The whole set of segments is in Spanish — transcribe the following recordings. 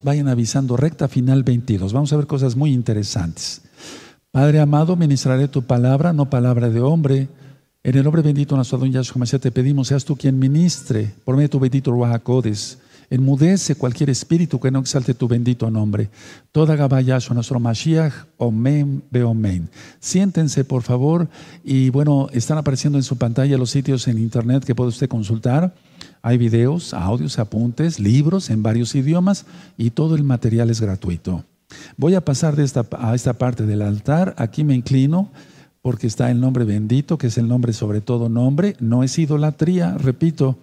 vayan avisando recta final 22. Vamos a ver cosas muy interesantes. Padre amado, ministraré tu palabra, no palabra de hombre. En el nombre bendito nuestro don Yahshua Mashiach te pedimos, seas tú quien ministre, por medio de tu bendito Ruajacodes. Enmudece cualquier espíritu que no exalte tu bendito nombre. Toda Gabayasho, nuestro Mashiach, Omen, Beomen. Siéntense, por favor, y bueno, están apareciendo en su pantalla los sitios en internet que puede usted consultar. Hay videos, audios, apuntes, libros en varios idiomas y todo el material es gratuito. Voy a pasar de esta, a esta parte del altar. Aquí me inclino porque está el nombre bendito, que es el nombre sobre todo nombre. No es idolatría, repito.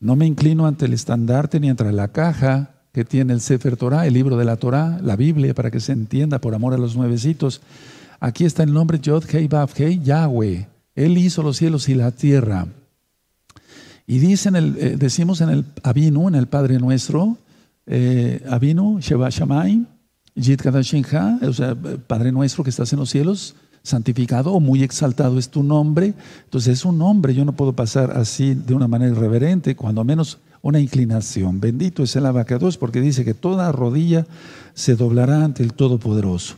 No me inclino ante el estandarte ni ante la caja que tiene el Sefer Torah, el libro de la Torah, la Biblia, para que se entienda por amor a los nuevecitos. Aquí está el nombre Yod Hei Vav Hei, Yahweh. Él hizo los cielos y la tierra. Y dicen el, eh, decimos en el Abinu, en el Padre Nuestro, eh, Abinu, Sheba Shamayim, Yit o sea, Padre Nuestro que estás en los cielos, santificado o muy exaltado es tu nombre. Entonces es un nombre, yo no puedo pasar así de una manera irreverente, cuando menos una inclinación. Bendito es el abacados porque dice que toda rodilla se doblará ante el Todopoderoso.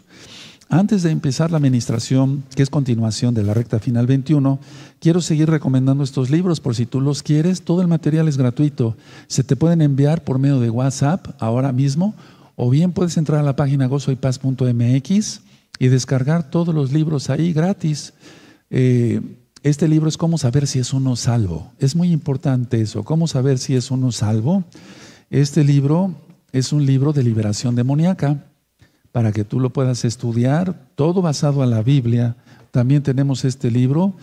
Antes de empezar la administración, que es continuación de la recta final 21, quiero seguir recomendando estos libros por si tú los quieres. Todo el material es gratuito. Se te pueden enviar por medio de WhatsApp ahora mismo o bien puedes entrar a la página gozoypaz.mx y descargar todos los libros ahí gratis. Eh, este libro es cómo saber si es uno salvo. Es muy importante eso, cómo saber si es uno salvo. Este libro es un libro de liberación demoníaca para que tú lo puedas estudiar, todo basado en la Biblia. También tenemos este libro,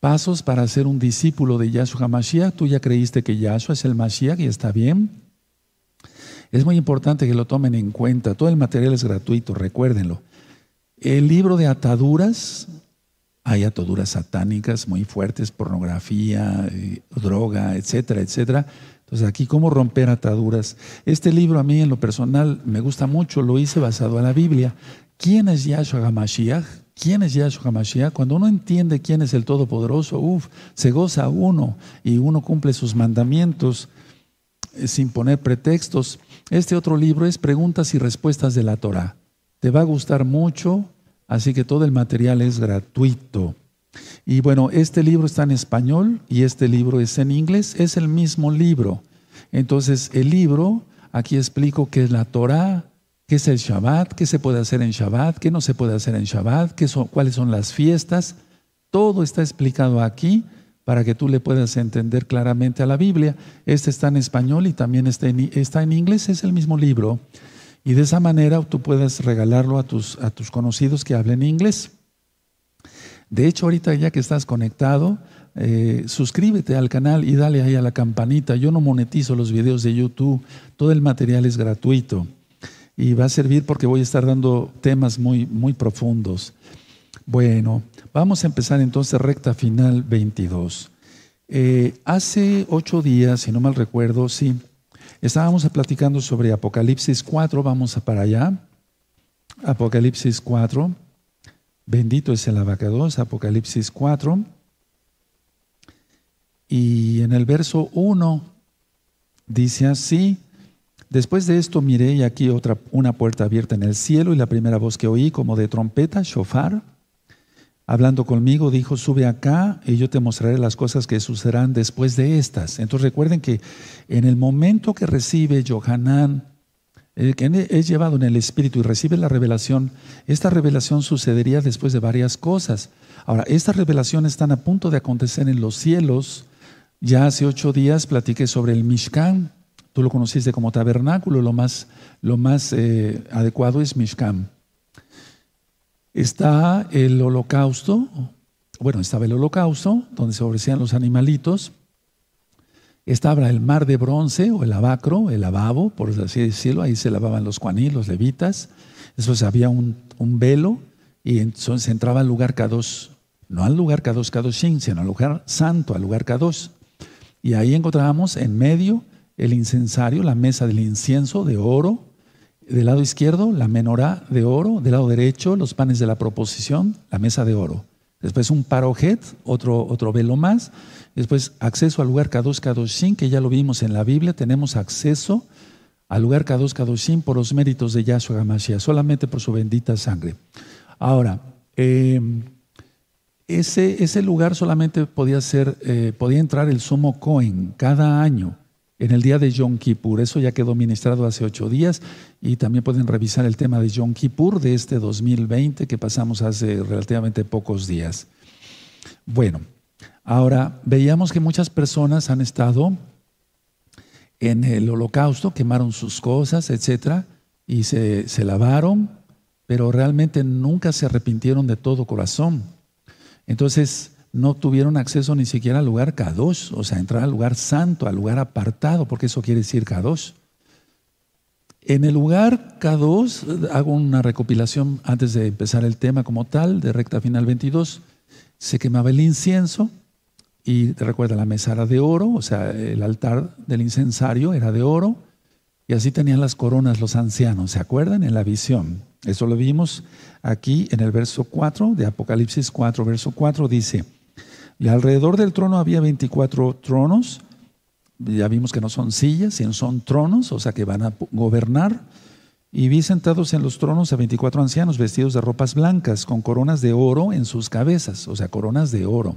Pasos para ser un discípulo de Yahshua Mashiach. Tú ya creíste que Yahshua es el Mashiach y está bien. Es muy importante que lo tomen en cuenta. Todo el material es gratuito, recuérdenlo. El libro de ataduras, hay ataduras satánicas muy fuertes, pornografía, eh, droga, etcétera, etcétera. Entonces aquí, ¿cómo romper ataduras? Este libro a mí en lo personal me gusta mucho, lo hice basado en la Biblia. ¿Quién es Yahshua HaMashiach? ¿Quién es Yahshua HaMashiach? Cuando uno entiende quién es el Todopoderoso, uff, se goza uno y uno cumple sus mandamientos eh, sin poner pretextos. Este otro libro es Preguntas y Respuestas de la Torah. Te va a gustar mucho, así que todo el material es gratuito. Y bueno, este libro está en español y este libro es en inglés, es el mismo libro. Entonces, el libro, aquí explico qué es la Torah, qué es el Shabbat, qué se puede hacer en Shabbat, qué no se puede hacer en Shabbat, qué son, cuáles son las fiestas. Todo está explicado aquí para que tú le puedas entender claramente a la Biblia. Este está en español y también está está en inglés, es el mismo libro. Y de esa manera tú puedes regalarlo a tus, a tus conocidos que hablen inglés. De hecho, ahorita ya que estás conectado, eh, suscríbete al canal y dale ahí a la campanita. Yo no monetizo los videos de YouTube, todo el material es gratuito y va a servir porque voy a estar dando temas muy, muy profundos. Bueno, vamos a empezar entonces recta final 22. Eh, hace ocho días, si no mal recuerdo, sí, Estábamos platicando sobre Apocalipsis 4, vamos para allá. Apocalipsis 4, bendito es el abacados, Apocalipsis 4. Y en el verso 1 dice así, después de esto miré y aquí otra, una puerta abierta en el cielo y la primera voz que oí como de trompeta, shofar, hablando conmigo, dijo, sube acá y yo te mostraré las cosas que sucederán después de estas. Entonces recuerden que en el momento que recibe Johanán, eh, que es llevado en el Espíritu y recibe la revelación, esta revelación sucedería después de varias cosas. Ahora, estas revelaciones están a punto de acontecer en los cielos. Ya hace ocho días platiqué sobre el Mishkan. Tú lo conociste como tabernáculo, lo más, lo más eh, adecuado es Mishkan. Está el holocausto, bueno, estaba el holocausto, donde se ofrecían los animalitos. Estaba el mar de bronce o el abacro, el lavabo, por así decirlo, ahí se lavaban los cuaní, los levitas. Después había un, velo y entonces entraba al lugar K2, no al lugar K2 K2 sino al lugar santo, al lugar K2. Y ahí encontrábamos en medio el incensario, la mesa del incienso de oro, del lado izquierdo, la menorá de oro. Del lado derecho, los panes de la proposición, la mesa de oro. Después un parojet, otro, otro velo más. Después acceso al lugar Kadosh Kadoshim, que ya lo vimos en la Biblia. Tenemos acceso al lugar Kadosh Kadoshim por los méritos de Yahshua HaMashiach, solamente por su bendita sangre. Ahora, eh, ese, ese, lugar solamente podía ser, eh, podía entrar el sumo Cohen cada año en el día de Yom Kippur. Eso ya quedó ministrado hace ocho días y también pueden revisar el tema de Yom Kippur de este 2020 que pasamos hace relativamente pocos días. Bueno, ahora veíamos que muchas personas han estado en el holocausto, quemaron sus cosas, etcétera, y se, se lavaron, pero realmente nunca se arrepintieron de todo corazón. Entonces, no tuvieron acceso ni siquiera al lugar Kadosh, o sea, entrar al lugar santo, al lugar apartado, porque eso quiere decir Kadosh. En el lugar Kadosh, hago una recopilación antes de empezar el tema como tal, de recta final 22, se quemaba el incienso y recuerda, la mesa era de oro, o sea, el altar del incensario era de oro, y así tenían las coronas los ancianos, ¿se acuerdan? En la visión. Eso lo vimos aquí en el verso 4 de Apocalipsis 4, verso 4 dice, y alrededor del trono había 24 tronos, ya vimos que no son sillas, sino son tronos, o sea que van a gobernar. Y vi sentados en los tronos a 24 ancianos vestidos de ropas blancas, con coronas de oro en sus cabezas, o sea, coronas de oro.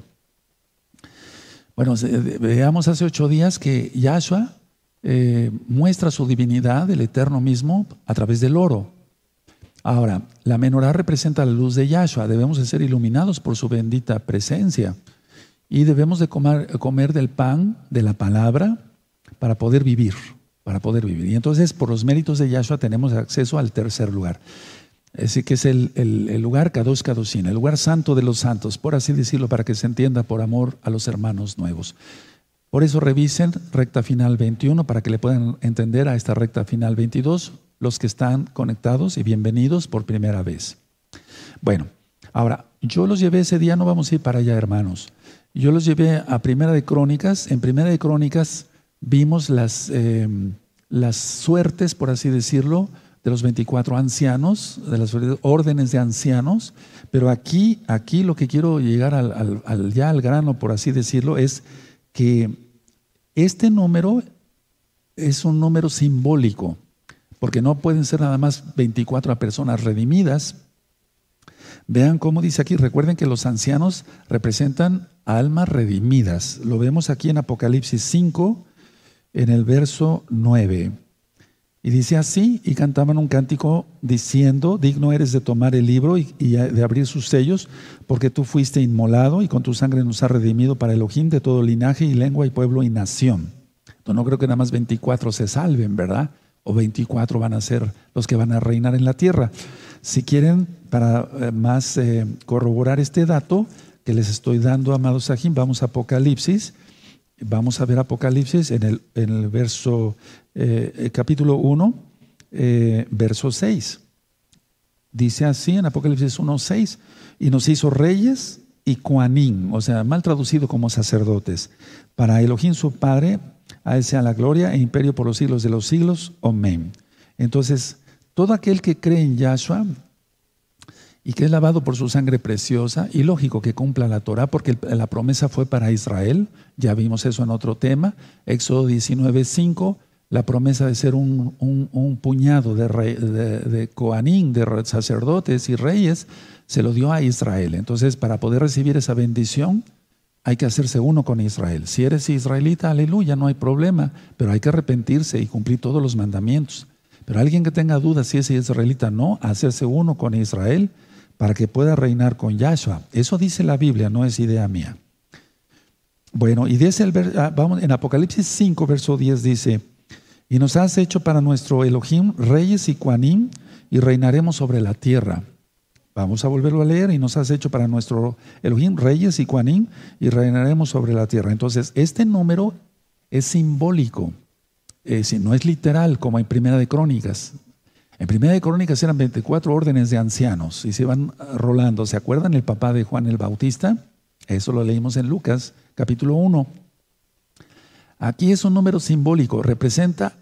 Bueno, veamos hace ocho días que Yahshua eh, muestra su divinidad, el eterno mismo, a través del oro. Ahora, la menorá representa la luz de Yahshua, debemos de ser iluminados por su bendita presencia. Y debemos de comer, del pan de la palabra para poder vivir, para poder vivir. Y entonces por los méritos de Yahshua tenemos acceso al tercer lugar. Así que es el, el, lugar Kadosh Kadoshim, el lugar santo de los santos, por así decirlo, para que se entienda por amor a los hermanos nuevos. Por eso revisen recta final 21 para que le puedan entender a esta recta final 22 los que están conectados y bienvenidos por primera vez. Bueno, ahora, yo los llevé ese día, no vamos a ir para allá, hermanos. Yo los llevé a Primera de Crónicas. En Primera de Crónicas vimos las, em, las suertes, por así decirlo, de los 24 ancianos, de las órdenes de ancianos, pero aquí, aquí lo que quiero llegar al, ya al grano, por así decirlo, es que este número es un número simbólico, porque no pueden ser nada más 24 personas redimidas. Vean cómo dice aquí, recuerden que los ancianos representan almas redimidas. Lo vemos aquí en Apocalipsis 5, en el verso 9. Y dice así, y cantaban un cántico diciendo, digno eres de tomar el libro y, de abrir sus sellos, porque tú fuiste inmolado y con tu sangre nos has redimido para Elohim de todo linaje y lengua y pueblo y nación. Entonces no creo que nada más 24 se salven, ¿verdad? O 24 van a ser los que van a reinar en la tierra. Si quieren, para eh, más eh, corroborar este dato, que les estoy dando, amados Sahim, vamos a Apocalipsis. Vamos a ver Apocalipsis en el, en el verso, eh, capítulo 1, eh, verso 6. Dice así en Apocalipsis 1, 6, y nos hizo reyes y cuanín, o sea, mal traducido como sacerdotes, para Elohim su Padre, a él sea la gloria e imperio por los siglos de los siglos. Amén. Entonces, todo aquel que cree en Yahshua, y que es lavado por su sangre preciosa, y lógico que cumpla la Torah, porque la promesa fue para Israel, ya vimos eso en otro tema, Éxodo 19, 5, la promesa de ser un, puñado de, de, de coanín, de sacerdotes y reyes, se lo dio a Israel. Entonces, para poder recibir esa bendición, hay que hacerse uno con Israel. Si eres israelita, aleluya, no hay problema, pero hay que arrepentirse y cumplir todos los mandamientos. Pero alguien que tenga dudas si es israelita, no, hacerse uno con Israel para que pueda reinar con Yahshua. Eso dice la Biblia, no es idea mía. Bueno, y dice el ah, vamos en Apocalipsis 5, verso 10 dice, y nos has hecho para nuestro Elohim reyes y cuanim y reinaremos sobre la tierra. Vamos a volverlo a leer, y nos has hecho para nuestro Elohim reyes y cuanim y reinaremos sobre la tierra. Entonces, este número es simbólico, no es literal como en Primera de Crónicas. En Primera de Crónicas eran 24 órdenes de ancianos y se iban rolando. ¿Se acuerdan el papá de Juan el Bautista? Eso lo leímos en Lucas, capítulo 1. Aquí es un número simbólico, representa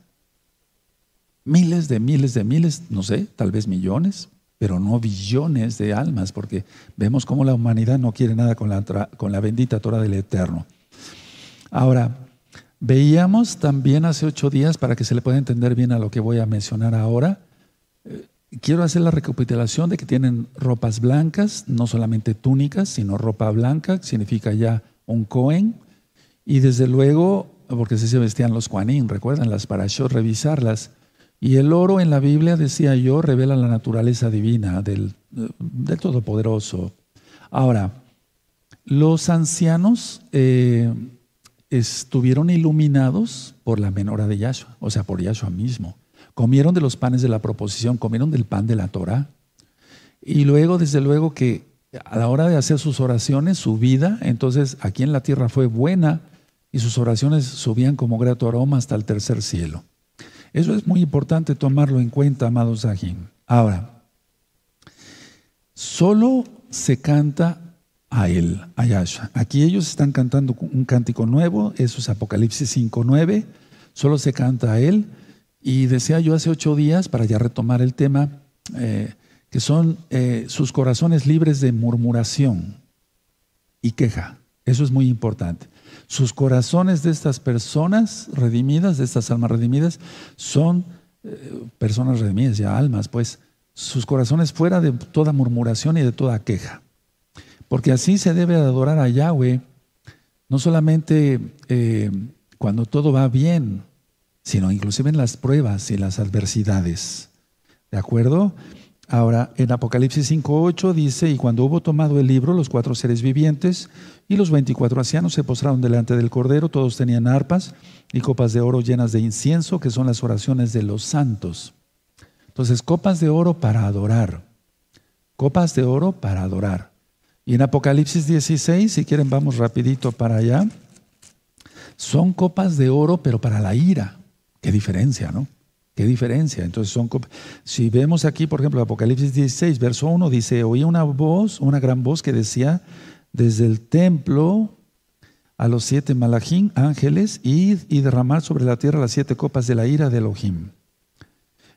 miles de miles de miles, no sé, tal vez millones, pero no billones de almas, porque vemos cómo la humanidad no quiere nada con la, con la bendita Torah del Eterno. Ahora, Veíamos también hace ocho días, para que se le pueda entender bien a lo que voy a mencionar ahora, eh, quiero hacer la recapitulación de que tienen ropas blancas, no solamente túnicas, sino ropa blanca, significa ya un Cohen, y desde luego, porque así se vestían los Juanín, recuerdan las para yo revisarlas. Y el oro en la Biblia, decía yo, revela la naturaleza divina del, del Todopoderoso. Ahora, los ancianos eh, estuvieron iluminados por la menora de Yahshua, o sea, por Yahshua mismo. Comieron de los panes de la proposición, comieron del pan de la Torah. Y luego, desde luego que a la hora de hacer sus oraciones, su vida, entonces aquí en la tierra fue buena y sus oraciones subían como grato aroma hasta el tercer cielo. Eso es muy importante tomarlo en cuenta, amados Sahim. Ahora, solo se canta a él, a Yahshua. Aquí ellos están cantando un cántico nuevo, eso es Apocalipsis 5.9, solo se canta a él. Y decía yo hace ocho días, para ya retomar el tema, eh, que son eh, sus corazones libres de murmuración y queja. Eso es muy importante. Sus corazones de estas personas redimidas, de estas almas redimidas, son eh, personas redimidas, ya almas, pues sus corazones fuera de toda murmuración y de toda queja. Porque así se debe adorar a Yahweh, no solamente eh, cuando todo va bien, sino inclusive en las pruebas y las adversidades. ¿De acuerdo? Ahora, en Apocalipsis 5.8 dice, y cuando hubo tomado el libro, los cuatro seres vivientes y los veinticuatro ancianos se postraron delante del Cordero, todos tenían arpas y copas de oro llenas de incienso, que son las oraciones de los santos. Entonces, copas de oro para adorar. Copas de oro para adorar. Y en Apocalipsis 16, si quieren vamos rapidito para allá, son copas de oro, pero para la ira. Qué diferencia, ¿no? ¿Qué diferencia? Entonces son si vemos aquí, por ejemplo, Apocalipsis 16, verso 1 dice, oí una voz, una gran voz que decía, desde el templo a los siete malajín, ángeles, id y derramar sobre la tierra las siete copas de la ira de Elohim.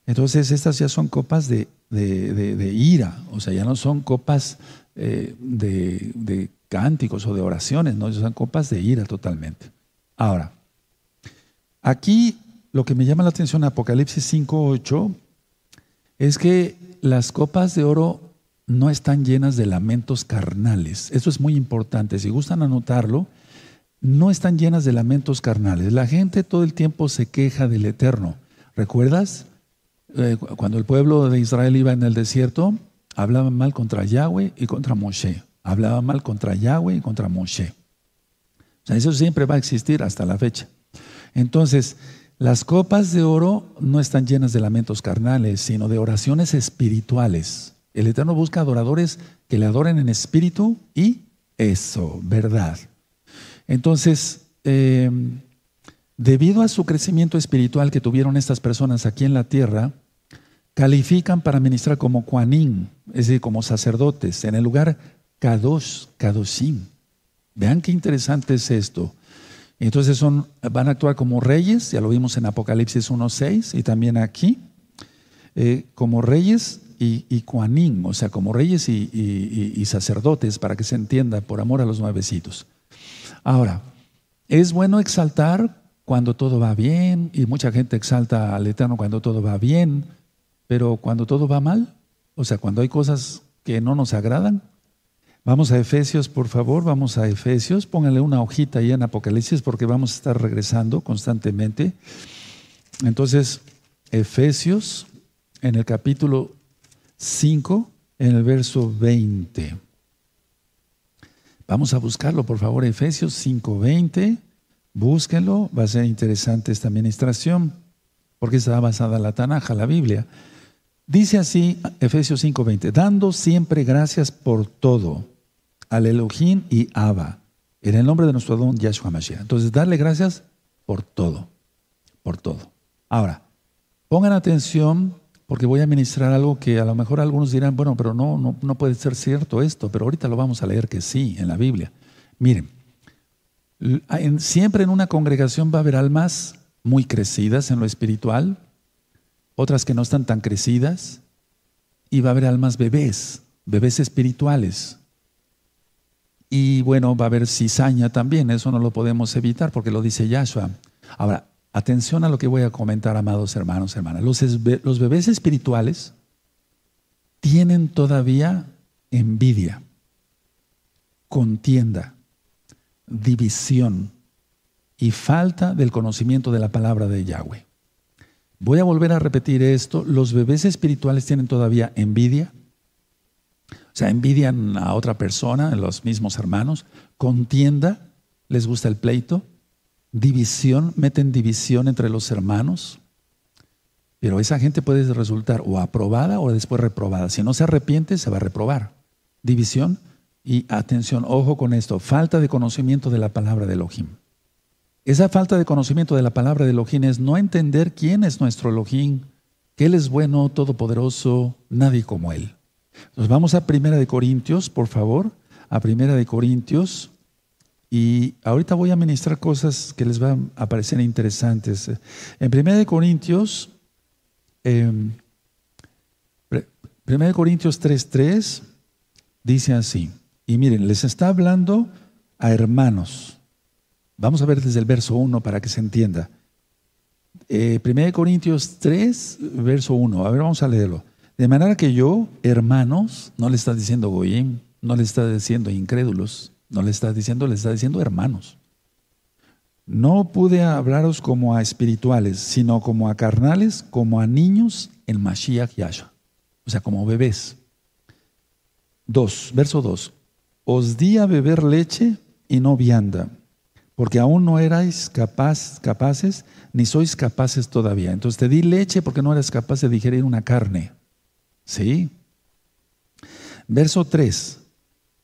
Entonces estas ya son copas de, de, ira, o sea, ya no son copas eh, de, cánticos o de oraciones, no, son copas de ira totalmente. Ahora, aquí lo que me llama la atención en Apocalipsis 5.8 es que las copas de oro no están llenas de lamentos carnales. Eso es muy importante. Si gustan anotarlo, no están llenas de lamentos carnales. La gente todo el tiempo se queja del Eterno. ¿Recuerdas? Eh, cuando el pueblo de Israel iba en el desierto, hablaban mal contra Yahweh y contra Moshe. Hablaban mal contra Yahweh y contra Moshe. O sea, eso siempre va a existir hasta la fecha. Entonces, las copas de oro no están llenas de lamentos carnales, sino de oraciones espirituales. El Eterno busca adoradores que le adoren en espíritu y eso, verdad. Entonces, em, debido a su crecimiento espiritual que tuvieron estas personas aquí en la tierra, califican para ministrar como Juanín, es decir, como sacerdotes, en el lugar Kadosh, Kadoshim. Vean qué interesante es esto. Entonces son, van a actuar como reyes, ya lo vimos en Apocalipsis 1.6 y también aquí, eh, como reyes y, y o sea, como reyes y, sacerdotes, para que se entienda, por amor a los nuevecitos. Ahora, es bueno exaltar cuando todo va bien, y mucha gente exalta al Eterno cuando todo va bien, pero cuando todo va mal, o sea, cuando hay cosas que no nos agradan, Vamos a Efesios, por favor, vamos a Efesios. Pónganle una hojita ahí en Apocalipsis porque vamos a estar regresando constantemente. Entonces, Efesios, en el capítulo 5, en el verso 20. Vamos a buscarlo, por favor, Efesios 5:20. Búsquenlo, va a ser interesante esta administración, porque está basada en la Tanaja, la Biblia. Dice así Efesios 5:20, dando siempre gracias por todo al Elohim y Abba, en el nombre de nuestro don Yahshua Mashiach. Entonces, darle gracias por todo, por todo. Ahora, pongan atención porque voy a ministrar algo que a lo mejor algunos dirán, bueno, pero no, no, no puede ser cierto esto, pero ahorita lo vamos a leer que sí, en la Biblia. Miren, siempre en una congregación va a haber almas muy crecidas en lo espiritual, otras que no están tan crecidas, y va a haber almas bebés, bebés espirituales. Y bueno, va a haber cizaña también, eso no lo podemos evitar porque lo dice Yahshua. Ahora, atención a lo que voy a comentar, amados hermanos, hermanas. Los, los bebés espirituales tienen todavía envidia, contienda, división y falta del conocimiento de la palabra de Yahweh. Voy a volver a repetir esto. Los bebés espirituales tienen todavía envidia, o sea, envidian a otra persona, los mismos hermanos, contienda, les gusta el pleito, división, meten división entre los hermanos, pero esa gente puede resultar o aprobada o después reprobada. Si no se arrepiente, se va a reprobar. División y atención, ojo con esto, falta de conocimiento de la palabra de Elohim. Esa falta de conocimiento de la palabra de Elohim es no entender quién es nuestro Elohim, que Él es bueno, todopoderoso, nadie como Él. Nos vamos a Primera de Corintios, por favor, a Primera de Corintios, y ahorita voy a ministrar cosas que les van a parecer interesantes. En Primera de Corintios, eh, Primera de Corintios 3.3 dice así, y miren, les está hablando a hermanos. Vamos a ver desde el verso 1 para que se entienda. Eh, 1 Corintios 3, verso 1. A ver, vamos a leerlo. De manera que yo, hermanos, no le está diciendo goyim, no le está diciendo incrédulos, no le está diciendo, le está diciendo hermanos. No pude hablaros como a espirituales, sino como a carnales, como a niños en Mashiach Yahshua. O sea, como bebés. 2, verso 2. Os di a beber leche y no vianda, porque aún no erais capaz, capaces, ni sois capaces todavía. Entonces te di leche porque no eras capaz de digerir una carne. ¿Sí? Verso 3.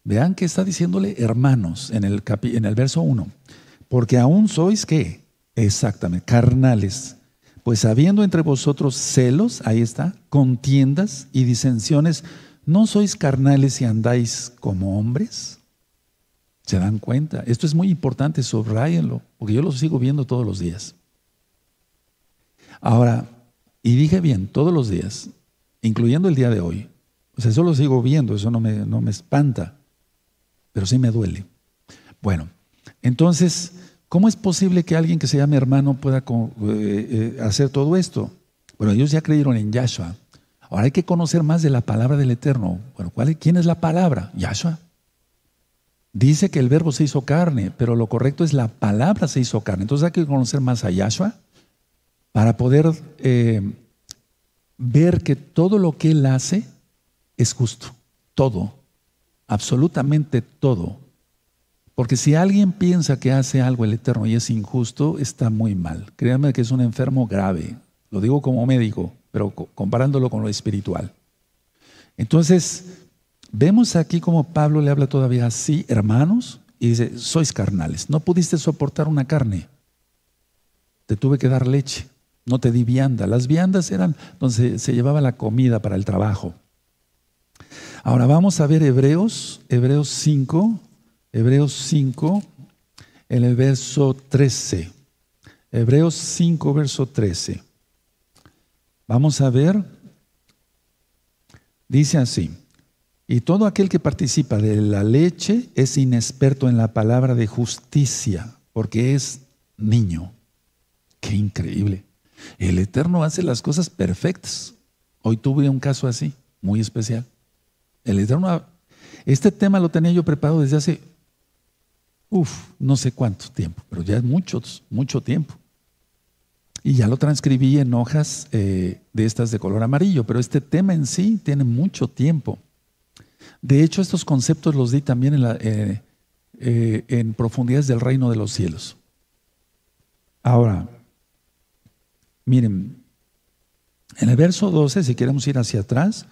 Vean que está diciéndole hermanos en el, en el verso 1. Porque aún sois qué? Exactamente, carnales. Pues habiendo entre vosotros celos, ahí está, contiendas y disensiones, ¿no sois carnales y andáis como hombres? ¿Se dan cuenta? Esto es muy importante, subrayenlo, porque yo lo sigo viendo todos los días. Ahora, y dije bien, todos los días, incluyendo el día de hoy. O sea, eso lo sigo viendo, eso no me, no me espanta, pero sí me duele. Bueno, entonces, ¿cómo es posible que alguien que se llame hermano pueda eh, eh, hacer todo esto? Bueno, ellos ya creyeron en Yahshua. Ahora hay que conocer más de la palabra del Eterno. Bueno, ¿quién es la palabra? Yahshua. Dice que el verbo se hizo carne, pero lo correcto es la palabra se hizo carne. Entonces hay que conocer más a Yahshua para poder eh, ver que todo lo que Él hace es justo, todo, absolutamente todo. Porque si alguien piensa que hace algo el Eterno y es injusto, está muy mal. Créanme que es un enfermo grave. Lo digo como médico, pero comparándolo con lo espiritual. Entonces, vemos aquí como Pablo le habla todavía así, hermanos, y dice, sois carnales, no pudiste soportar una carne, te tuve que dar leche no te di vianda. Las viandas eran donde se llevaba la comida para el trabajo. Ahora vamos a ver Hebreos, Hebreos 5, Hebreos 5, en el verso 13. Hebreos 5, verso 13. Vamos a ver, dice así, y todo aquel que participa de la leche es inexperto en la palabra de justicia, porque es niño. Qué increíble. El Eterno hace las cosas perfectas. Hoy tuve un caso así, muy especial. El Eterno, este tema lo tenía yo preparado desde hace, uff, no sé cuánto tiempo, pero ya es mucho, mucho tiempo. Y ya lo transcribí en hojas eh, de estas de color amarillo, pero este tema en sí tiene mucho tiempo. De hecho, estos conceptos los di también en, la, eh, eh, en profundidades del reino de los cielos. Ahora, Miren, en el verso 12, si queremos ir hacia atrás,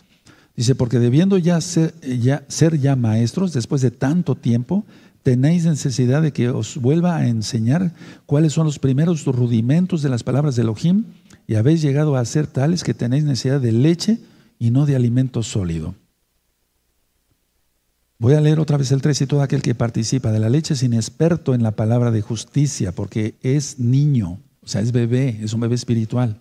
dice, porque debiendo ya ser, ya ser ya maestros después de tanto tiempo, tenéis necesidad de que os vuelva a enseñar cuáles son los primeros rudimentos de las palabras de Elohim y habéis llegado a ser tales que tenéis necesidad de leche y no de alimento sólido. Voy a leer otra vez el 3 y todo aquel que participa de la leche es inexperto en la palabra de justicia porque es niño. O sea, es bebé, es un bebé espiritual.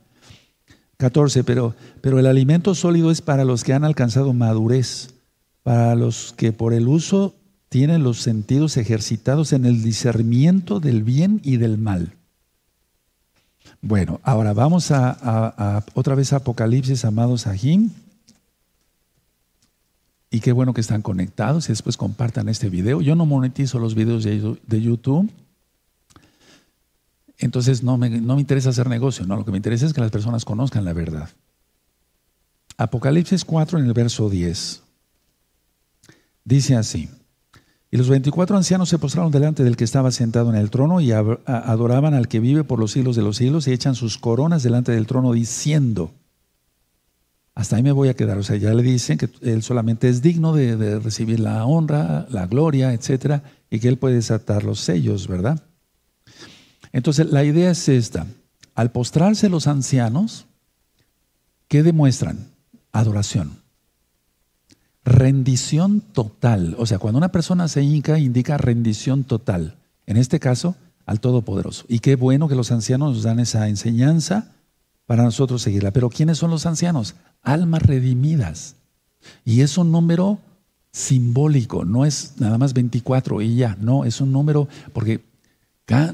14, pero, pero el alimento sólido es para los que han alcanzado madurez, para los que por el uso tienen los sentidos ejercitados en el discernimiento del bien y del mal. Bueno, ahora vamos a, otra vez Apocalipsis, amados Ajim. Y qué bueno que están conectados y después compartan este video. Yo no monetizo los videos de, YouTube. Entonces no me, no me interesa hacer negocio, no, lo que me interesa es que las personas conozcan la verdad. Apocalipsis 4 en el verso 10. Dice así. Y los veinticuatro ancianos se postraron delante del que estaba sentado en el trono y adoraban al que vive por los siglos de los siglos y echan sus coronas delante del trono diciendo, hasta ahí me voy a quedar, o sea, ya le dicen que él solamente es digno de, recibir la honra, la gloria, etcétera, y que él puede desatar los sellos, ¿verdad? Entonces, la idea es esta, al postrarse los ancianos, ¿qué demuestran? Adoración. Rendición total. O sea, cuando una persona se hinca, indica rendición total. En este caso, al Todopoderoso. Y qué bueno que los ancianos nos dan esa enseñanza para nosotros seguirla. Pero ¿quiénes son los ancianos? Almas redimidas. Y es un número simbólico, no es nada más 24 y ya, no, es un número porque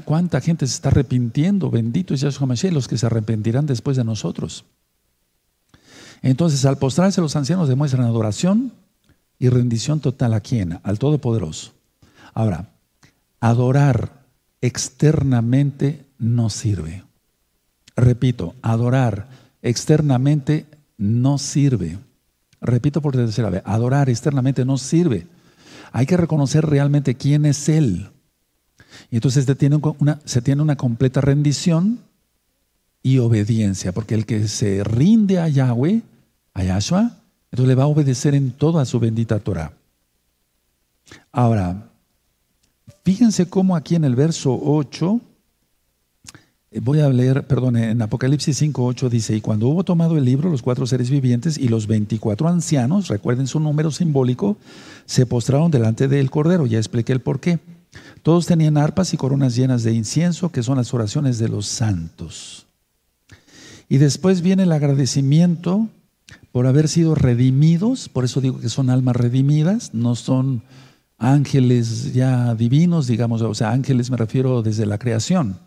cuánta gente se está arrepintiendo, bendito es Yahshua Mashiach, los que se arrepentirán después de nosotros. Entonces, al postrarse los ancianos demuestran adoración y rendición total a quién? Al Todopoderoso. Ahora, adorar externamente no sirve. Repito, adorar externamente no sirve. Repito por tercera vez, adorar externamente no sirve. Hay que reconocer realmente quién es Él. Y entonces se tiene una, completa rendición y obediencia, porque el que se rinde a Yahweh, a Yahshua, entonces le va a obedecer en toda su bendita Torah. Ahora, fíjense cómo aquí en el verso 8, eh, voy a leer, perdón, en Apocalipsis 5, 8 dice, y cuando hubo tomado el libro, los cuatro seres vivientes y los 24 ancianos, recuerden su número simbólico, se postraron delante del Cordero. Ya expliqué el por qué. Todos tenían arpas y coronas llenas de incienso, que son las oraciones de los santos. Y después viene el agradecimiento por haber sido redimidos, por eso digo que son almas redimidas, no son ángeles ya divinos, digamos, o sea, ángeles me refiero desde la creación.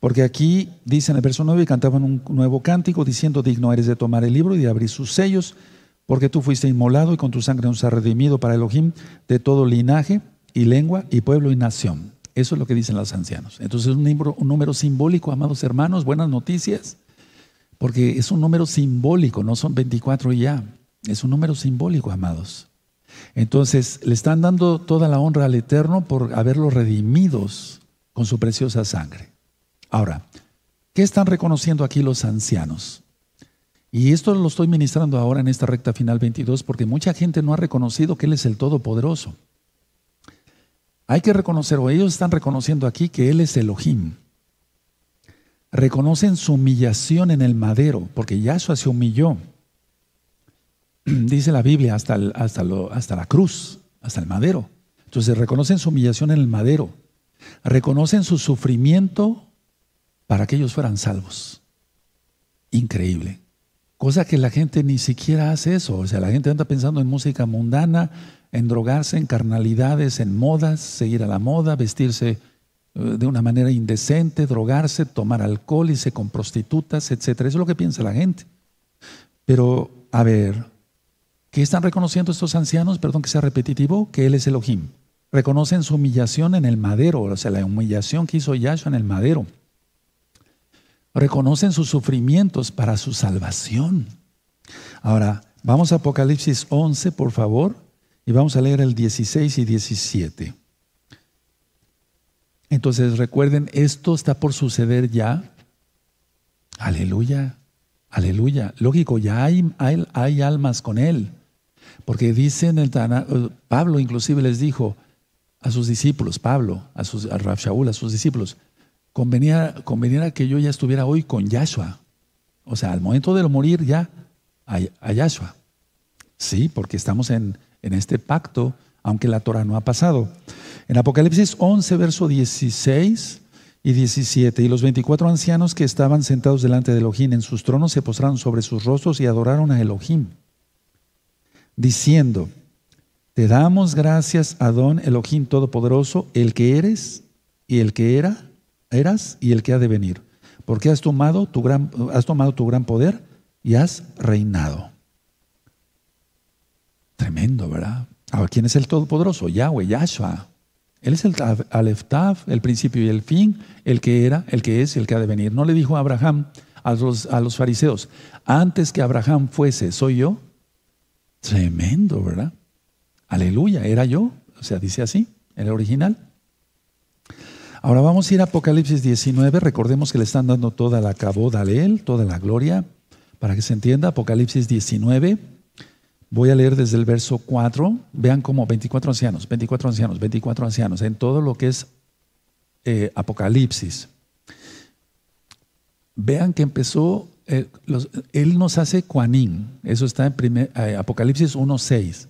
Porque aquí dice en el verso 9, cantaban un nuevo cántico diciendo, digno eres de tomar el libro y de abrir sus sellos, porque tú fuiste inmolado y con tu sangre nos has redimido para Elohim de todo linaje y lengua y pueblo y nación. Eso es lo que dicen los ancianos. Entonces es un número, un número simbólico, amados hermanos, buenas noticias porque es un número simbólico, no son 24 y ya. Es un número simbólico, amados. Entonces, le están dando toda la honra al Eterno por haberlos redimidos con su preciosa sangre. Ahora, ¿qué están reconociendo aquí los ancianos? Y esto lo estoy ministrando ahora en esta recta final 22 porque mucha gente no ha reconocido que Él es el Todopoderoso. Hay que reconocer, o ellos están reconociendo aquí que Él es Elohim reconocen su humillación en el madero, porque Yahshua se humilló. Dice la Biblia hasta, hasta, hasta la cruz, hasta el madero. Entonces reconocen su humillación en el madero, reconocen su sufrimiento para que ellos fueran salvos. Increíble. Cosa que la gente ni siquiera hace eso. O sea, la gente anda pensando en música mundana, en drogarse, en carnalidades, en modas, seguir a la moda, vestirse eh, de una manera indecente, drogarse, tomar alcohol, irse con prostitutas, etc. Eso es lo que piensa la gente. Pero, a ver, ¿qué están reconociendo estos ancianos? Perdón que sea repetitivo, que Él es Elohim. Reconocen su humillación en el madero, o sea, la humillación que hizo Yahshua en el madero. Reconocen sus sufrimientos para su salvación. Ahora, vamos a Apocalipsis 11, por favor, y vamos a leer el 16 y 17. Entonces recuerden, esto está por suceder ya. Aleluya, aleluya. Lógico, ya hay, hay, almas con él. Porque dicen el Pablo inclusive les dijo a sus discípulos, Pablo, a, sus, a Shaul, a sus discípulos, convenía, que yo ya estuviera hoy con Yahshua. O sea, al momento de morir ya a, a Yahshua. Sí, porque estamos en, en este pacto, aunque la Torah no ha pasado. En Apocalipsis 11, verso 16 y 17, y los 24 ancianos que estaban sentados delante de Elohim en sus tronos se postraron sobre sus rostros y adoraron a Elohim, diciendo, te damos gracias, Adón Elohim Todopoderoso, el que eres y el que era, eras y el que ha de venir porque has tomado tu gran, has tomado tu gran poder y has reinado. Tremendo, ¿verdad? Ahora, ¿quién es el Todopoderoso? Yahweh, Yahshua. Él es el Aleftav, el principio y el fin, el que era, el que es, el que ha de venir. No le dijo a Abraham, a los, a los fariseos, antes que Abraham fuese, ¿soy yo? Tremendo, ¿verdad? Aleluya, era yo. O sea, dice así, el original. Ahora vamos a ir a Apocalipsis 19. Recordemos que le están dando toda la caboda a él, toda la gloria, para que se entienda. Apocalipsis 19. Voy a leer desde el verso 4. Vean como 24 ancianos, 24 ancianos, 24 ancianos, en todo lo que es eh, Apocalipsis. Vean que empezó, eh, él nos hace Cuanín. Eso está en primer, eh, Apocalipsis 1.6.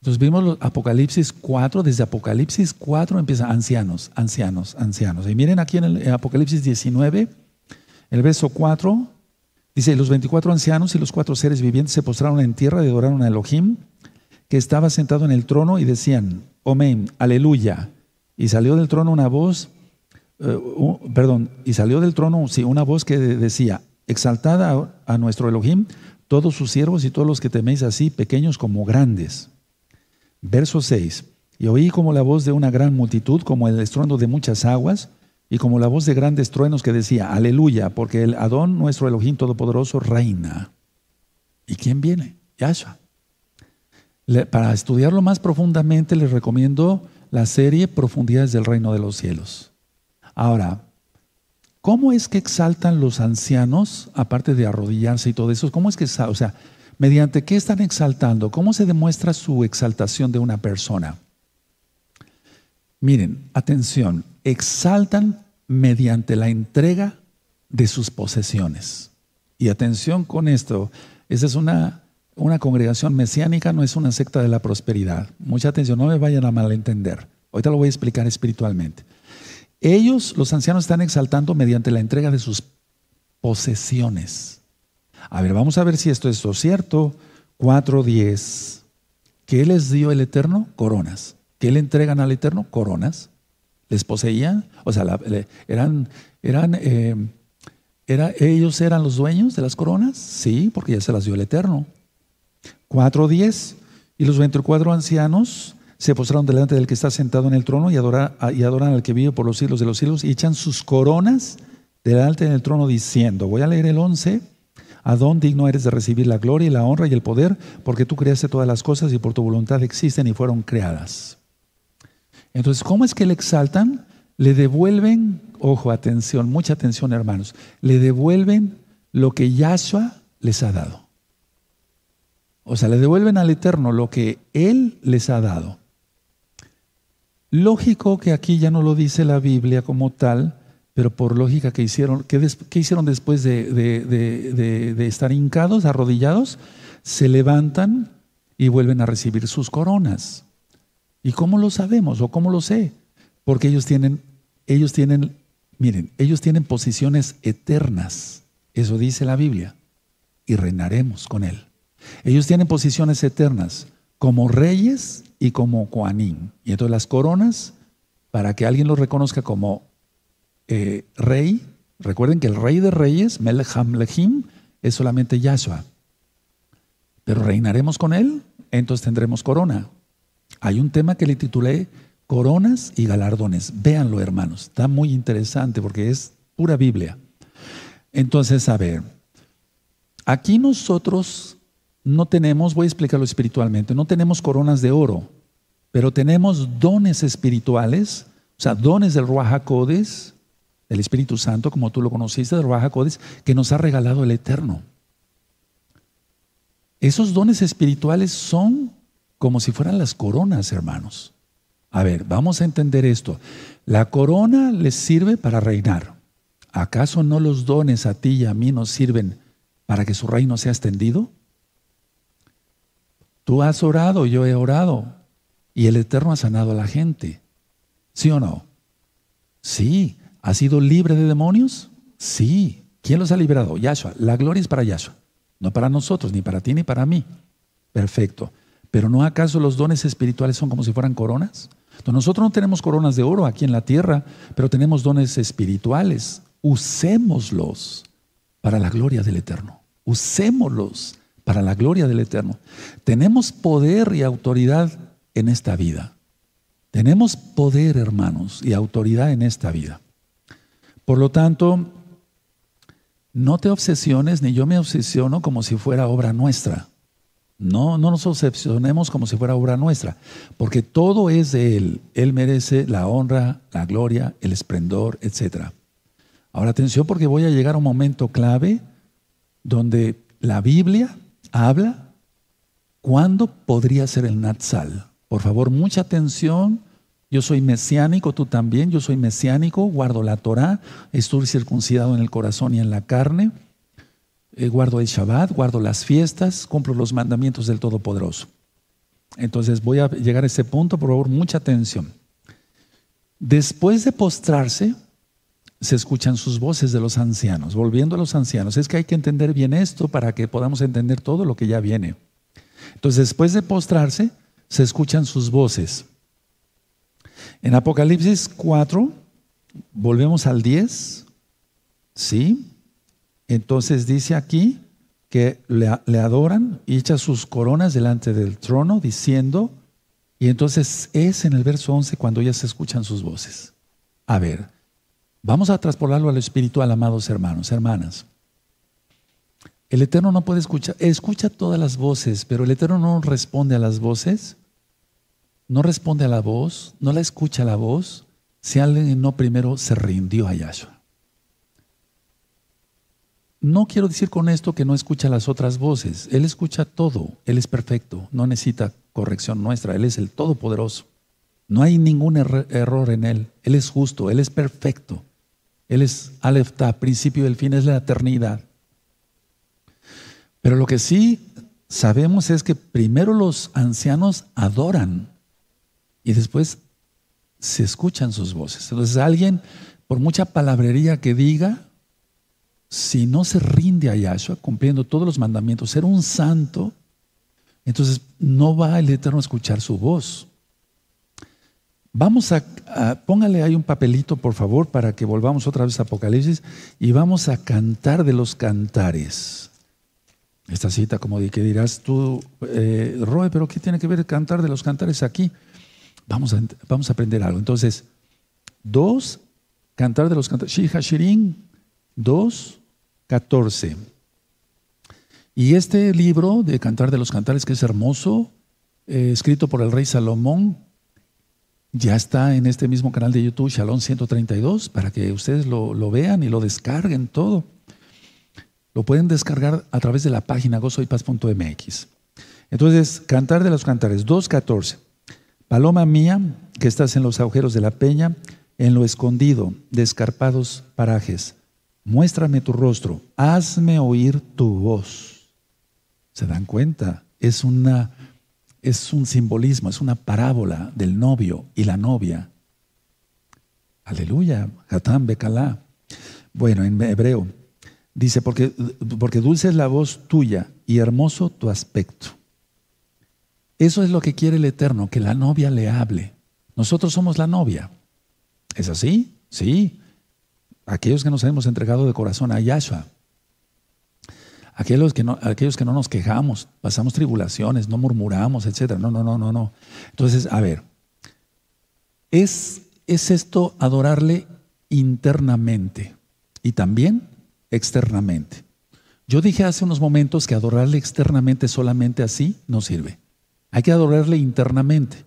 Entonces vimos Apocalipsis 4, desde Apocalipsis 4 empieza ancianos, ancianos, ancianos. Y miren aquí en el Apocalipsis 19, el verso 4, dice, los 24 ancianos y los cuatro seres vivientes se postraron en tierra y adoraron a Elohim, que estaba sentado en el trono y decían, Amén, aleluya. Y salió del trono una voz, eh, perdón, y salió del trono una voz que decía, exaltada a nuestro Elohim, todos sus siervos y todos los que teméis así, pequeños como grandes. Verso 6. Y oí como la voz de una gran multitud, como el estruendo de muchas aguas, y como la voz de grandes truenos que decía, aleluya, porque el Adón, nuestro Elohim Todopoderoso, reina. ¿Y quién viene? Yahshua. para estudiarlo más profundamente, les recomiendo la serie Profundidades del Reino de los Cielos. Ahora, ¿cómo es que exaltan los ancianos, aparte de arrodillarse y todo eso? ¿Cómo es que, o sea, ¿Mediante qué están exaltando? ¿Cómo se demuestra su exaltación de una persona? Miren, atención, exaltan mediante la entrega de sus posesiones. Y atención con esto, esa es una, una congregación mesiánica, no es una secta de la prosperidad. Mucha atención, no me vayan a malentender. Ahorita lo voy a explicar espiritualmente. Ellos, los ancianos, están exaltando mediante la entrega de sus posesiones. A ver, vamos a ver si esto es cierto. 4.10. ¿Qué les dio el Eterno? Coronas. ¿Qué le entregan al Eterno? Coronas. ¿Les poseían? O sea, eran, eran, eh, era, ellos eran los dueños de las coronas. Sí, porque ya se las dio el Eterno. 4.10. Y los 24 ancianos se postraron delante del que está sentado en el trono y, y adoran al que vive por los siglos de los siglos y echan sus coronas delante del trono diciendo, voy a leer el 11 Adón, digno eres de recibir la gloria y la honra y el poder, porque tú creaste todas las cosas y por tu voluntad existen y fueron creadas. Entonces, ¿cómo es que le exaltan? Le devuelven, ojo, atención, mucha atención hermanos, le devuelven lo que Yahshua les ha dado. O sea, le devuelven al Eterno lo que Él les ha dado. Lógico que aquí ya no lo dice la Biblia como tal, pero por lógica que hicieron, ¿qué, hicieron después de, estar hincados, arrodillados? Se levantan y vuelven a recibir sus coronas. ¿Y cómo lo sabemos o cómo lo sé? Porque ellos tienen, ellos tienen, miren, ellos tienen posiciones eternas. Eso dice la Biblia. Y reinaremos con él. Ellos tienen posiciones eternas como reyes y como coanín. Y entonces las coronas, para que alguien los reconozca como eh, rey, recuerden que el rey de reyes, Melham Lehim, es solamente Yahshua. Pero reinaremos con él, entonces tendremos corona. Hay un tema que le titulé Coronas y galardones. Véanlo, hermanos. Está muy interesante porque es pura Biblia. Entonces, a ver, aquí nosotros no tenemos, voy a explicarlo espiritualmente, no tenemos coronas de oro, pero tenemos dones espirituales, o sea, dones del Ruach HaKodes, del Espíritu Santo, como tú lo conociste, de Raja Codes, que nos ha regalado el Eterno. Esos dones espirituales son como si fueran las coronas, hermanos. A ver, vamos a entender esto. La corona les sirve para reinar. ¿Acaso no los dones a ti y a mí nos sirven para que su reino sea extendido? Tú has orado, yo he orado, y el Eterno ha sanado a la gente. ¿Sí o no? Sí, ¿Ha sido libre de demonios? Sí. ¿Quién los ha liberado? Yahshua. La gloria es para Yahshua. No para nosotros, ni para ti, ni para mí. Perfecto. Pero ¿no acaso los dones espirituales son como si fueran coronas? nosotros no tenemos coronas de oro aquí en la tierra, pero tenemos dones espirituales. usémoslos para la gloria del Eterno. Usémoslos para la gloria del Eterno. Tenemos poder y autoridad en esta vida. Tenemos poder, hermanos, y autoridad en esta vida. Por lo tanto, no te obsesiones, ni yo me obsesiono como si fuera obra nuestra. No, no nos obsesionemos como si fuera obra nuestra, porque todo es de Él. Él merece la honra, la gloria, el esplendor, etc. Ahora atención porque voy a llegar a un momento clave donde la Biblia habla cuándo podría ser el Natsal. Por favor, mucha atención. Yo soy mesiánico, tú también. Yo soy mesiánico, guardo la Torah, estoy circuncidado en el corazón y en la carne. Eh, guardo el Shabbat, guardo las fiestas, cumplo los mandamientos del Todopoderoso. Entonces voy a llegar a ese punto, por favor, mucha atención. Después de postrarse, se escuchan sus voces de los ancianos, volviendo a los ancianos. Es que hay que entender bien esto para que podamos entender todo lo que ya viene. Entonces, después de postrarse, se escuchan sus voces. En Apocalipsis 4, volvemos al 10, ¿sí? Entonces dice aquí que le, adoran y echa sus coronas delante del trono diciendo, y entonces es en el verso 11 cuando ya se escuchan sus voces. A ver, vamos a traspolarlo al espiritual, amados hermanos, hermanas. El Eterno no puede escuchar, escucha todas las voces, pero el Eterno no responde a las voces, no responde a la voz, no la escucha la voz, si alguien no primero se rindió a Yahshua. No quiero decir con esto que no escucha las otras voces, Él escucha todo, Él es perfecto, no necesita corrección nuestra, Él es el Todopoderoso. No hay ningún error en Él, Él es justo, Él es perfecto, Él es Alefta, principio del fin, es la eternidad. Pero lo que sí sabemos es que primero los ancianos adoran y después se escuchan sus voces. Entonces alguien, por mucha palabrería que diga, si no se rinde a Yahshua cumpliendo todos los mandamientos, ser un santo, entonces no va el Eterno a escuchar su voz. Vamos a, póngale ahí un papelito, por favor, para que volvamos otra vez a Apocalipsis y vamos a cantar de los cantares. Esta cita, como de que dirás tú, eh, Roe, pero ¿qué tiene que ver cantar de los cantares aquí? Vamos a, vamos a aprender algo. Entonces, dos, cantar de los cantares. Shihashirin, dos, 14. Y este libro de Cantar de los Cantares, que es hermoso, eh, escrito por el rey Salomón, ya está en este mismo canal de YouTube, Shalom 132, para que ustedes lo, lo vean y lo descarguen todo. Lo pueden descargar a través de la página gozoypaz.mx. Entonces, Cantar de los Cantares, 2.14. Paloma mía, que estás en los agujeros de la peña, en lo escondido de escarpados parajes, muéstrame tu rostro, hazme oír tu voz. ¿Se dan cuenta? Es, una, es un simbolismo, es una parábola del novio y la novia. Aleluya, Hatán Bekalá. Bueno, en hebreo, Dice, porque, porque dulce es la voz tuya y hermoso tu aspecto. Eso es lo que quiere el Eterno, que la novia le hable. Nosotros somos la novia. ¿Es así? Sí. Aquellos que nos hemos entregado de corazón a Yahshua. Aquellos que no, aquellos que no nos quejamos, pasamos tribulaciones, no murmuramos, etc. No, no, no, no, no. Entonces, a ver, ¿es, es esto adorarle internamente y también externamente. Yo dije hace unos momentos que adorarle externamente solamente así no sirve. Hay que adorarle internamente.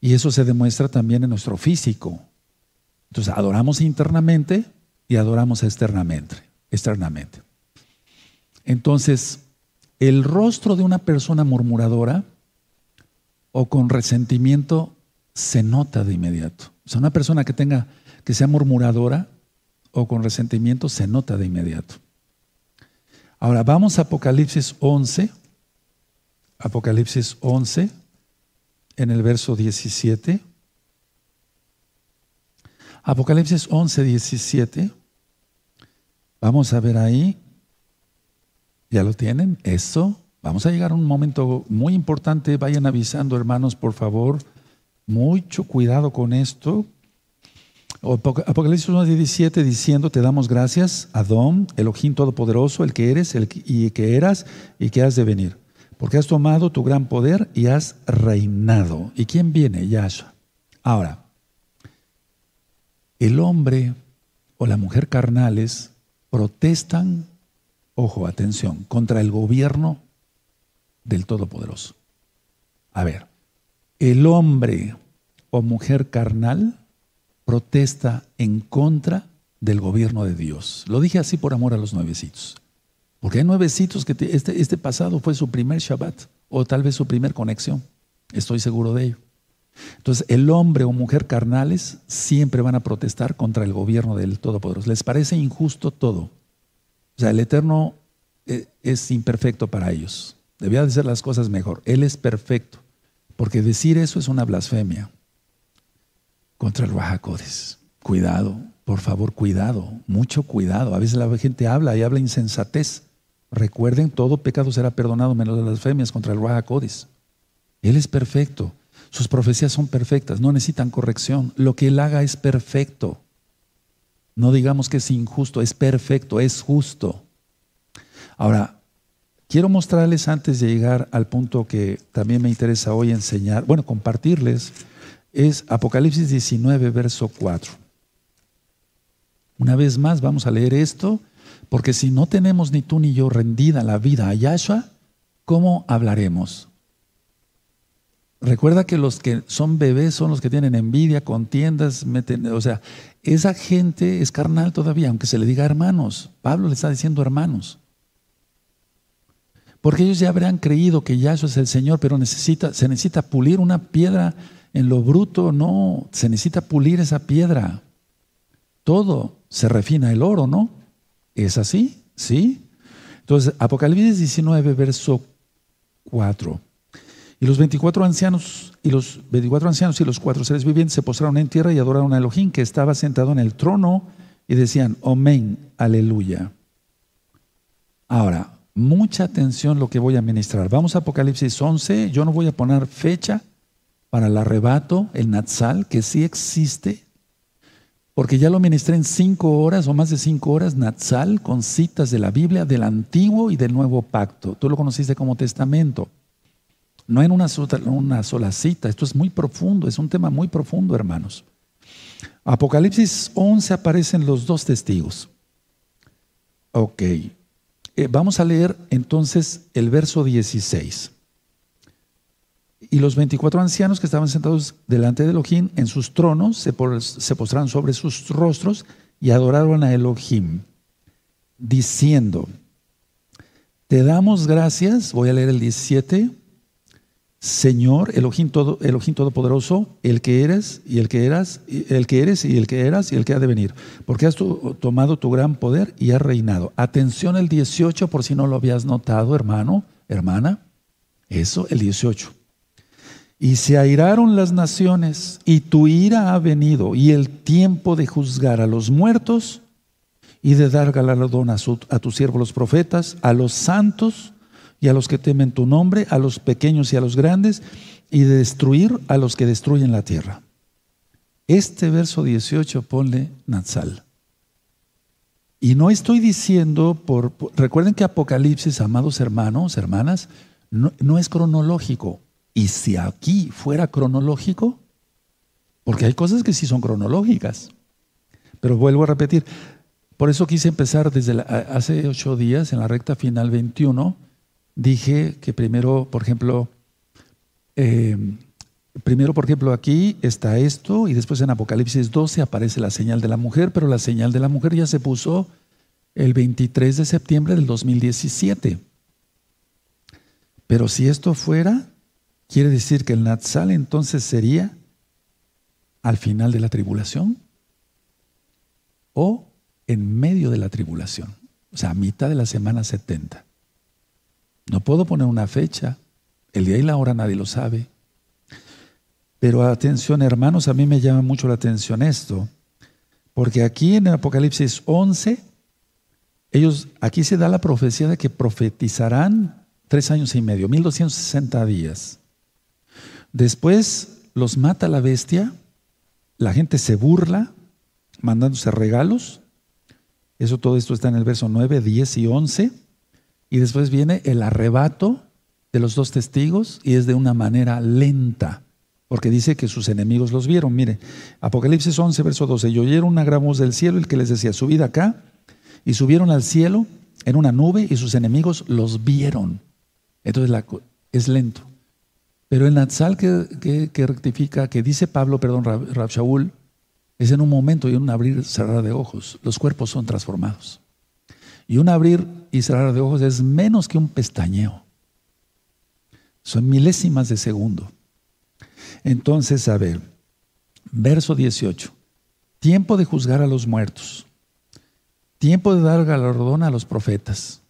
Y eso se demuestra también en nuestro físico. Entonces, adoramos internamente y adoramos externamente. externamente. Entonces, el rostro de una persona murmuradora o con resentimiento se nota de inmediato. O sea, una persona que tenga que sea murmuradora o con resentimiento se nota de inmediato. Ahora vamos a Apocalipsis 11, Apocalipsis 11, en el verso 17. Apocalipsis 11, 17. Vamos a ver ahí. ¿Ya lo tienen? Eso. Vamos a llegar a un momento muy importante. Vayan avisando, hermanos, por favor. Mucho cuidado con esto, Apocalipsis 1, 17 diciendo, te damos gracias, Adón, Elohim Todopoderoso, el que eres el y que eras y que has de venir, porque has tomado tu gran poder y has reinado. ¿Y quién viene? Yahshua. Ahora, el hombre o la mujer carnales protestan, ojo, atención, contra el gobierno del Todopoderoso. A ver, el hombre o mujer carnal protesta en contra del gobierno de Dios. Lo dije así por amor a los nuevecitos. Porque hay nuevecitos que este, este pasado fue su primer Shabbat o tal vez su primer conexión. Estoy seguro de ello. Entonces, el hombre o mujer carnales siempre van a protestar contra el gobierno del Todopoderoso. Les parece injusto todo. O sea, el Eterno eh, es imperfecto para ellos. Debía de ser las cosas mejor. Él es perfecto. Porque decir eso es una blasfemia contra el Rahakodes. Cuidado, por favor, cuidado, mucho cuidado. A veces la gente habla y habla insensatez. Recuerden, todo pecado será perdonado menos las blasfemias contra el Rahakodes. Él es perfecto. Sus profecías son perfectas, no necesitan corrección. Lo que Él haga es perfecto. No digamos que es injusto, es perfecto, es justo. Ahora, quiero mostrarles antes de llegar al punto que también me interesa hoy enseñar, bueno, compartirles, es Apocalipsis 19, verso 4. Una vez más vamos a leer esto, porque si no tenemos ni tú ni yo rendida la vida a Yahshua, ¿cómo hablaremos? Recuerda que los que son bebés son los que tienen envidia, contiendas, meten, o sea, esa gente es carnal todavía, aunque se le diga hermanos. Pablo le está diciendo hermanos. Porque ellos ya habrán creído que Yahshua es el Señor, pero se necesita pulir una piedra en lo bruto, no, se necesita pulir esa piedra. Todo se refina el oro, ¿no? ¿Es así? ¿Sí? Entonces, Apocalipsis 19, verso 4. Y los 24 ancianos y los 24 ancianos y los cuatro seres vivientes se postraron en tierra y adoraron a Elohim que estaba sentado en el trono y decían, Amén, aleluya. Ahora, mucha atención lo que voy a ministrar. Vamos a Apocalipsis 11, yo no voy a poner fecha para el arrebato, el Natsal, que sí existe, porque ya lo ministré en cinco horas o más de cinco horas, Natsal, con citas de la Biblia, del Antiguo y del Nuevo Pacto. Tú lo conociste como Testamento. No en una sola, cita, esto es muy profundo, es un tema muy profundo, hermanos. Apocalipsis 11 aparecen los dos testigos. Ok, eh, vamos a leer entonces el verso 16. Y los 24 ancianos que estaban sentados delante de Elohim en sus tronos se, postraron sobre sus rostros y adoraron a Elohim, diciendo, te damos gracias, voy a leer el 17, Señor, Elohim, todo, Todopoderoso, el que eres y el que eras, el que eres y el que eras y el que ha de venir, porque has tomado tu gran poder y has reinado. Atención el 18, por si no lo habías notado, hermano, hermana. Eso, el 18. Y se airaron las naciones, y tu ira ha venido, y el tiempo de juzgar a los muertos y de dar galardón a, a tus siervos los profetas, a los santos y a los que temen tu nombre, a los pequeños y a los grandes, y de destruir a los que destruyen la tierra. Este verso 18 ponle Natsal. Y no estoy diciendo, por, recuerden que Apocalipsis, amados hermanos, hermanas, no es cronológico. Y si aquí fuera cronológico, porque hay cosas que sí son cronológicas. Pero vuelvo a repetir, por eso quise empezar desde hace ocho días, en la recta final 21, dije que primero, por ejemplo, eh, primero, por ejemplo, aquí está esto y después en Apocalipsis 12 aparece la señal de la mujer, pero la señal de la mujer ya se puso el 23 de septiembre del 2017. Pero si esto fuera, quiere decir que el Natsal entonces sería al final de la tribulación o en medio de la tribulación, o sea, a mitad de la semana 70. No puedo poner una fecha. El día y la hora nadie lo sabe. Pero atención, hermanos, a mí me llama mucho la atención esto. Porque aquí en el Apocalipsis 11, ellos, aquí se da la profecía de que profetizarán tres años y medio, 1260 días. Después los mata la bestia, la gente se burla, mandándose regalos. Eso todo esto está en el verso 9, 10 y 11. Y después viene el arrebato de los dos testigos y es de una manera lenta, porque dice que sus enemigos los vieron. Mire, Apocalipsis 11, verso 12, y oyeron una gran voz del cielo, el que les decía, subid acá, y subieron al cielo en una nube y sus enemigos los vieron. Entonces es lento. Pero el Natsal que, rectifica, que dice Pablo, perdón, Rab, Shaul, es en un momento y un abrir cerrar de ojos. Los cuerpos son transformados. Y un abrir y cerrar de ojos es menos que un pestañeo. Son milésimas de segundo. Entonces, a ver, verso 18. Tiempo de juzgar a los muertos. Tiempo de dar galardón a los profetas.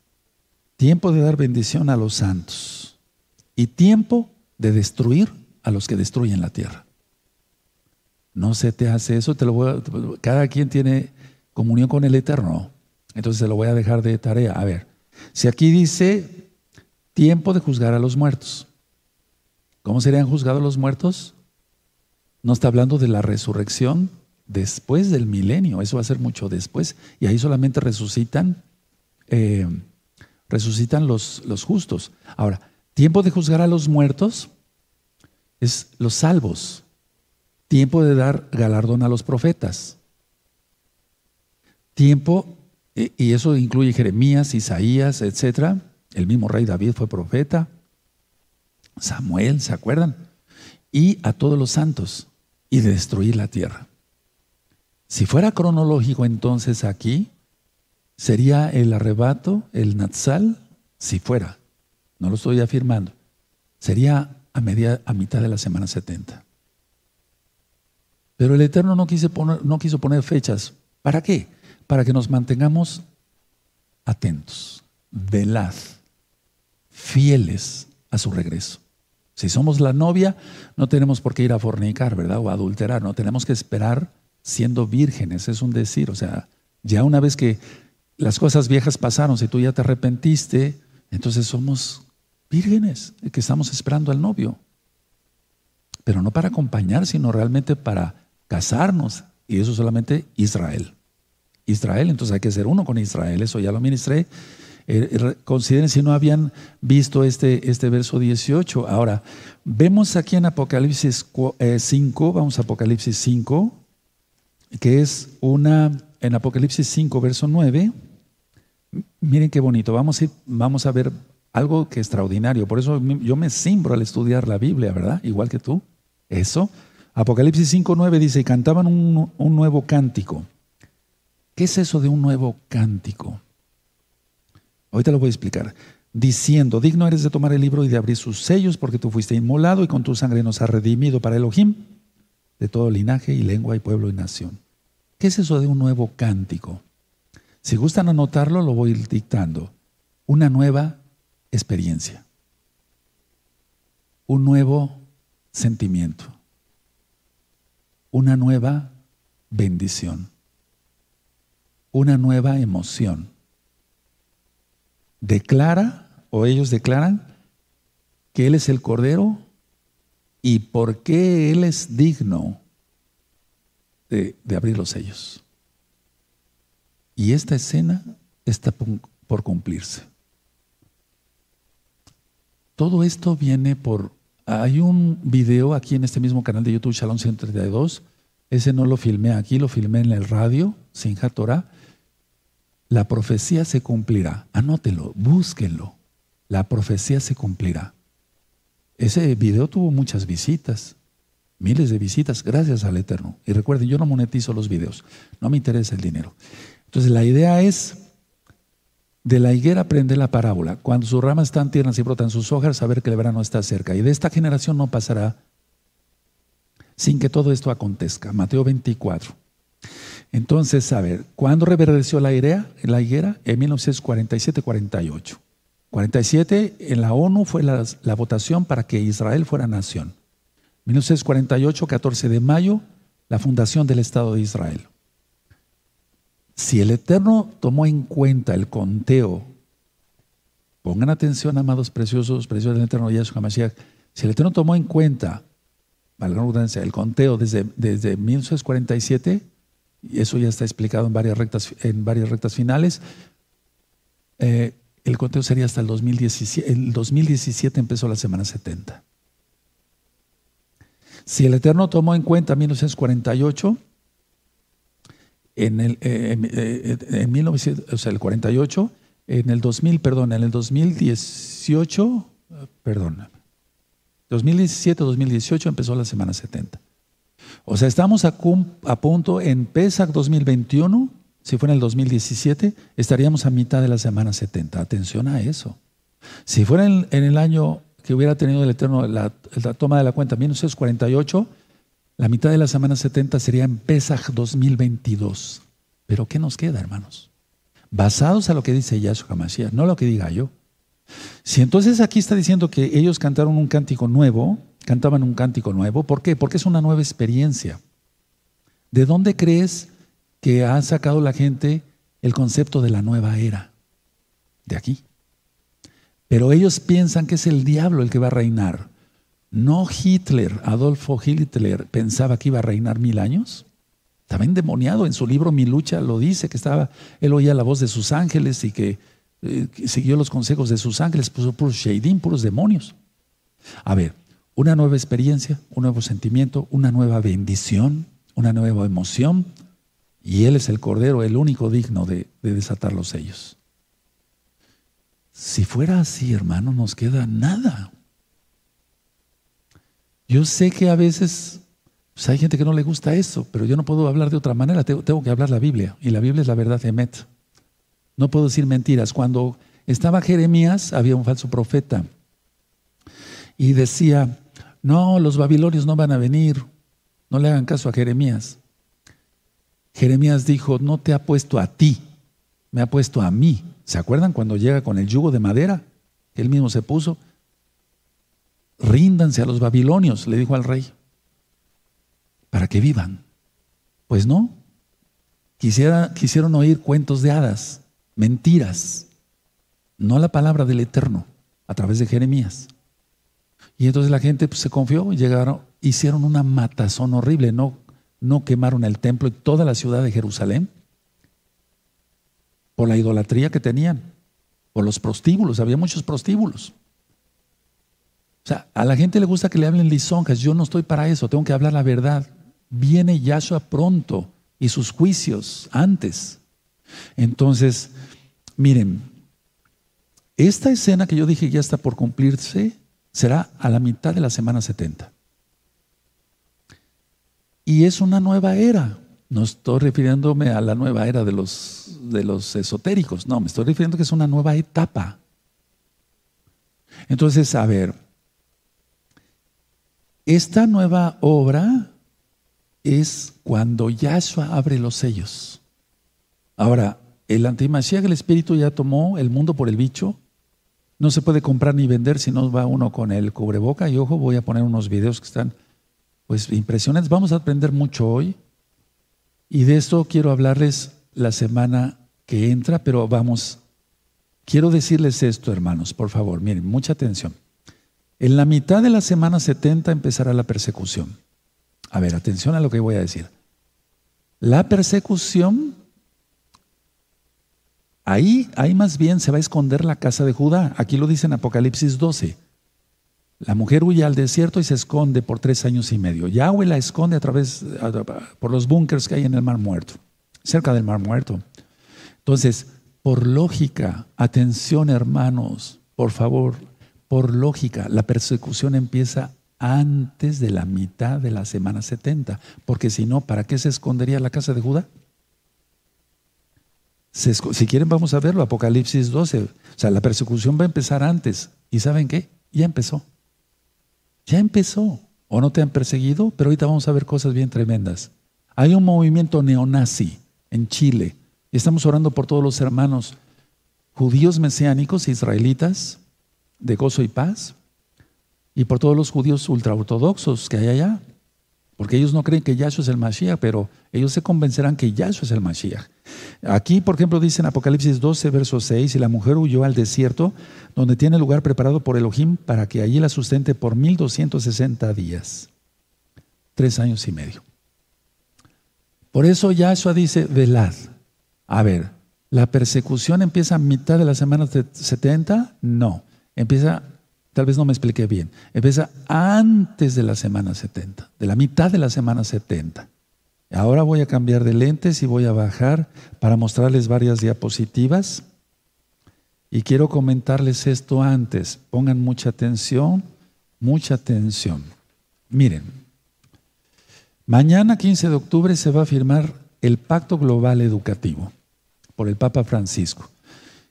Tiempo de dar bendición a los santos. Y tiempo de destruir a los que destruyen la tierra. No se te hace eso, te lo voy cada quien tiene comunión con el Eterno. Entonces se lo voy a dejar de tarea. A ver, si aquí dice tiempo de juzgar a los muertos. ¿Cómo serían juzgados los muertos? No está hablando de la resurrección después del milenio, eso va a ser mucho después, y ahí solamente resucitan, eh, resucitan los, los justos. Ahora, tiempo de juzgar a los muertos es los salvos, tiempo de dar galardón a los profetas, tiempo, y eso incluye Jeremías, Isaías, etcétera, el mismo rey David fue profeta, Samuel, ¿se acuerdan? Y a todos los santos, y de destruir la tierra. Si fuera cronológico entonces aquí, sería el arrebato, el Natsal, si fuera, no lo estoy afirmando, sería a, media, a mitad de la semana 70. Pero el Eterno no, poner, no quiso poner fechas. ¿Para qué? Para que nos mantengamos atentos, velad, fieles a su regreso. Si somos la novia, no tenemos por qué ir a fornicar, ¿verdad? O a adulterar, no tenemos que esperar siendo vírgenes, es un decir, o sea, ya una vez que las cosas viejas pasaron, si tú ya te arrepentiste, entonces somos vírgenes, que estamos esperando al novio. Pero no para acompañar, sino realmente para casarnos. Y eso solamente Israel. Israel, entonces hay que ser uno con Israel, eso ya lo ministré eh, eh, consideren si no habían visto este, este verso 18. Ahora, vemos aquí en Apocalipsis 5, eh, vamos a Apocalipsis 5, que es una, en Apocalipsis 5, verso 9. Miren qué bonito, vamos a, ver algo que extraordinario. Por eso yo me simbro al estudiar la Biblia, ¿verdad? Igual que tú. Eso. Apocalipsis 5, 9 dice, y cantaban un, un nuevo cántico. ¿Qué es eso de un nuevo cántico? Ahorita lo voy a explicar. Diciendo, digno eres de tomar el libro y de abrir sus sellos, porque tú fuiste inmolado y con tu sangre nos has redimido para Elohim, de todo linaje y lengua y pueblo y nación. ¿Qué es eso de un nuevo cántico? Si gustan anotarlo, lo voy dictando. Una nueva experiencia. Un nuevo sentimiento. Una nueva bendición. Una nueva emoción declara, o ellos declaran, que Él es el Cordero y por qué Él es digno de, abrir los sellos. Y esta escena está por cumplirse. Todo esto viene por... Hay un video aquí en este mismo canal de YouTube, Shalom 132. Ese no lo filmé aquí, lo filmé en el radio, sin Torah la profecía se cumplirá. Anótelo, búsquenlo. La profecía se cumplirá. Ese video tuvo muchas visitas, miles de visitas, gracias al Eterno. Y recuerden, yo no monetizo los videos, no me interesa el dinero. Entonces la idea es, de la higuera aprende la parábola. Cuando sus ramas están tiernas y brotan sus hojas, saber que el verano está cerca. Y de esta generación no pasará sin que todo esto acontezca. Mateo 24. Entonces, a ver, ¿cuándo reverdeció la higuera? La higuera en 1947-48. 47 en la ONU fue la, votación para que Israel fuera nación. 1948, 14 de mayo, la fundación del Estado de Israel. Si el Eterno tomó en cuenta el conteo, pongan atención, amados preciosos, preciosos del Eterno Yahshua Mashiach, si el Eterno tomó en cuenta, el conteo desde, desde 1947, y eso ya está explicado en varias rectas, en varias rectas finales. Eh, el conteo sería hasta el 2017. El 2017 empezó la semana 70. Si el Eterno tomó en cuenta 1948, en el, eh, eh, en 1900, o sea, el 48, en el 2000, perdón, en el 2018, perdón, 2017-2018 empezó la semana 70. O sea, estamos a, a punto en PESAC 2021, si fuera en el 2017, estaríamos a mitad de la semana 70. Atención a eso. Si fuera en, el año que hubiera tenido el Eterno la, toma de la cuenta, 1948, la mitad de la semana 70 sería en Pesach 2022. Pero ¿qué nos queda, hermanos? Basados a lo que dice Yahshua Mashiach, no lo que diga yo. Si entonces aquí está diciendo que ellos cantaron un cántico nuevo, cantaban un cántico nuevo, ¿por qué? Porque es una nueva experiencia. ¿De dónde crees que ha sacado la gente el concepto de la nueva era? De aquí. Pero ellos piensan que es el diablo el que va a reinar. No Hitler, Adolfo Hitler, pensaba que iba a reinar mil años. Estaba endemoniado. En su libro Mi lucha lo dice, que estaba, él oía la voz de sus ángeles y que, eh, siguió los consejos de sus ángeles, puso puros sheidim, puros demonios. A ver, una nueva experiencia, un nuevo sentimiento, una nueva bendición, una nueva emoción. Y Él es el Cordero, el único digno de, de desatar los sellos. Si fuera así, hermano, nos queda nada. Yo sé que a veces pues, hay gente que no le gusta eso, pero yo no puedo hablar de otra manera, tengo, que hablar la Biblia. Y la Biblia es la verdad de Emet. No puedo decir mentiras. Cuando estaba Jeremías, había un falso profeta. Y decía, no, los babilonios no van a venir. No le hagan caso a Jeremías. Jeremías dijo, no te ha puesto a ti, me ha puesto a mí. ¿Se acuerdan cuando llega con el yugo de madera? Él mismo se puso. Ríndanse a los babilonios, le dijo al rey, para que vivan. Pues no. Quisiera, quisieron oír cuentos de hadas, mentiras, no la palabra del Eterno a través de Jeremías. Y entonces la gente pues, se confió llegaron, hicieron una matazón horrible, no, no quemaron el templo y toda la ciudad de Jerusalén por la idolatría que tenían, por los prostíbulos, había muchos prostíbulos. O sea, a la gente le gusta que le hablen lisonjas, yo no estoy para eso, tengo que hablar la verdad. Viene Yahshua pronto y sus juicios antes. Entonces, miren, esta escena que yo dije ya está por cumplirse, será a la mitad de la semana 70. Y es una nueva era. No estoy refiriéndome a la nueva era de los, de los esotéricos, no, me estoy refiriendo que es una nueva etapa. Entonces, a ver, esta nueva obra es cuando Yahshua abre los sellos. Ahora, el antimashiach, el espíritu ya tomó el mundo por el bicho. No se puede comprar ni vender si no va uno con el cubreboca. Y ojo, voy a poner unos videos que están pues impresionantes. Vamos a aprender mucho hoy. Y de esto quiero hablarles la semana que entra, pero vamos, quiero decirles esto, hermanos, por favor, miren, mucha atención. En la mitad de la semana 70 empezará la persecución. A ver, atención a lo que voy a decir. La persecución, ahí, ahí más bien se va a esconder la casa de Judá. Aquí lo dice en Apocalipsis 12. La mujer huye al desierto y se esconde por tres años y medio. Yahweh la esconde a través, por los búnkers que hay en el Mar Muerto, cerca del Mar Muerto. Entonces, por lógica, atención hermanos, por favor, por lógica, la persecución empieza antes de la mitad de la semana 70, porque si no, ¿para qué se escondería la casa de Judá? si quieren, vamos a verlo, Apocalipsis 12. O sea, la persecución va a empezar antes. ¿Y saben qué? Ya empezó. Ya empezó. O no te han perseguido, pero ahorita vamos a ver cosas bien tremendas. Hay un movimiento neonazi en Chile. Estamos orando por todos los hermanos judíos mesiánicos, israelitas, de gozo y paz, y por todos los judíos ultraortodoxos que hay allá, porque ellos no creen que Yahshua es el Mashiach, pero ellos se convencerán que Yahshua es el Mashiach. Aquí, por ejemplo, dice en Apocalipsis 12, verso 6, y la mujer huyó al desierto, donde tiene lugar preparado por Elohim para que allí la sustente por 1260 días, tres años y medio. Por eso Yahshua dice, velad. A ver, ¿la persecución empieza a mitad de la semana 70? No, empieza, tal vez no me expliqué bien, empieza antes de la semana 70, de la mitad de la semana 70. Ahora voy a cambiar de lentes y voy a bajar para mostrarles varias diapositivas. Y quiero comentarles esto antes. Pongan mucha atención, mucha atención. Miren, mañana 15 de octubre se va a firmar el Pacto Global Educativo por el Papa Francisco.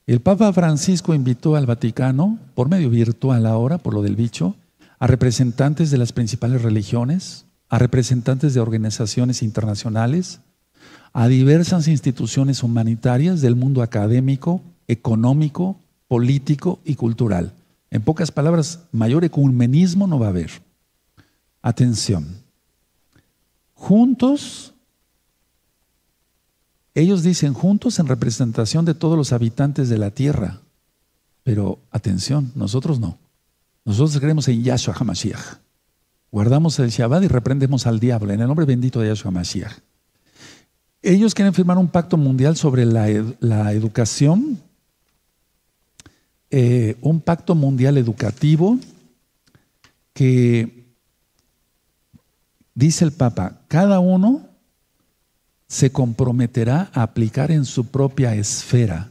El Papa Francisco invitó al Vaticano, por medio virtual ahora, por lo del bicho, a representantes de las principales religiones, a representantes de organizaciones internacionales, a diversas instituciones humanitarias del mundo académico, económico, político y cultural. En pocas palabras, mayor ecumenismo no va a haber. Atención. Juntos, ellos dicen juntos en representación de todos los habitantes de la tierra. Pero atención, nosotros no. Nosotros creemos en Yahshua HaMashiach. Guardamos el Shabbat y reprendemos al diablo en el nombre bendito de Yahshua Mashiach. Ellos quieren firmar un pacto mundial sobre la, educación, eh, un pacto mundial educativo que dice el Papa, cada uno se comprometerá a aplicar en su propia esfera,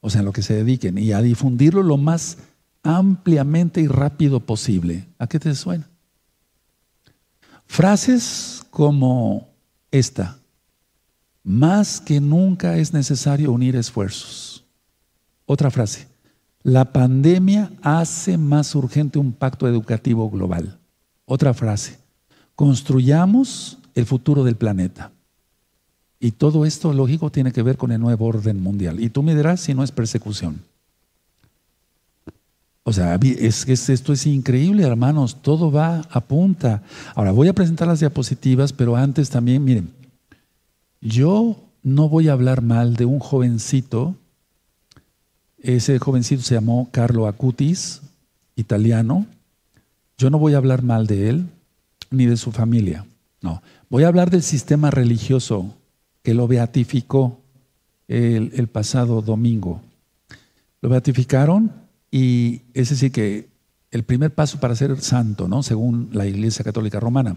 o sea, en lo que se dediquen, y a difundirlo lo más ampliamente y rápido posible. ¿A qué te suena? Frases como esta, más que nunca es necesario unir esfuerzos. Otra frase, la pandemia hace más urgente un pacto educativo global. Otra frase, construyamos el futuro del planeta. Y todo esto, lógico, tiene que ver con el nuevo orden mundial. Y tú me dirás si no es persecución. O sea, es esto es increíble, hermanos, todo va a punta. Ahora, voy a presentar las diapositivas, pero antes también, miren, yo no voy a hablar mal de un jovencito, ese jovencito se llamó Carlo Acutis, italiano, yo no voy a hablar mal de él ni de su familia, no, voy a hablar del sistema religioso que lo beatificó el, pasado domingo. Lo beatificaron y es decir, que el primer paso para ser santo, ¿no? según la Iglesia Católica Romana,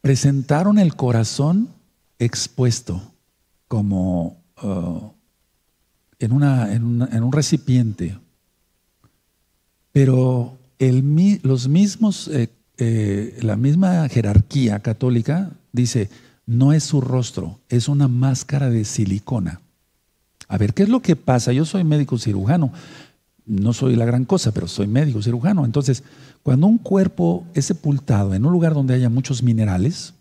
presentaron el corazón expuesto como uh, en, una, en, un recipiente, pero los mismos, eh, eh, la misma jerarquía católica dice, no es su rostro, es una máscara de silicona. A ver, ¿qué es lo que pasa? Yo soy médico cirujano, no soy la gran cosa, pero soy médico cirujano. Entonces, cuando un cuerpo es sepultado en un lugar donde haya muchos minerales,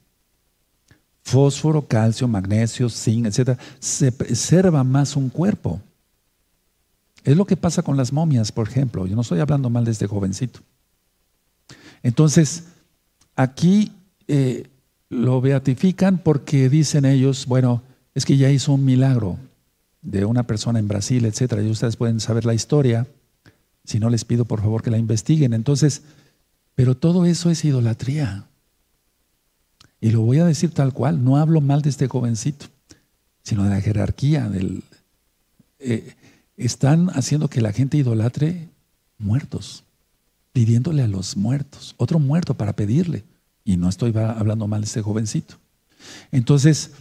fósforo, calcio, magnesio, zinc, etc., se preserva más un cuerpo. Es lo que pasa con las momias, por ejemplo. Yo no estoy hablando mal de este jovencito. Entonces, aquí eh, lo beatifican porque dicen ellos, bueno, es que ya hizo un milagro de una persona en Brasil, etcétera, y ustedes pueden saber la historia. Si no, les pido por favor que la investiguen. Entonces, pero todo eso es idolatría. Y lo voy a decir tal cual, no hablo mal de este jovencito, sino de la jerarquía. Del, eh, están haciendo que la gente idolatre muertos, pidiéndole a los muertos, otro muerto para pedirle. Y no estoy hablando mal de este jovencito. Entonces,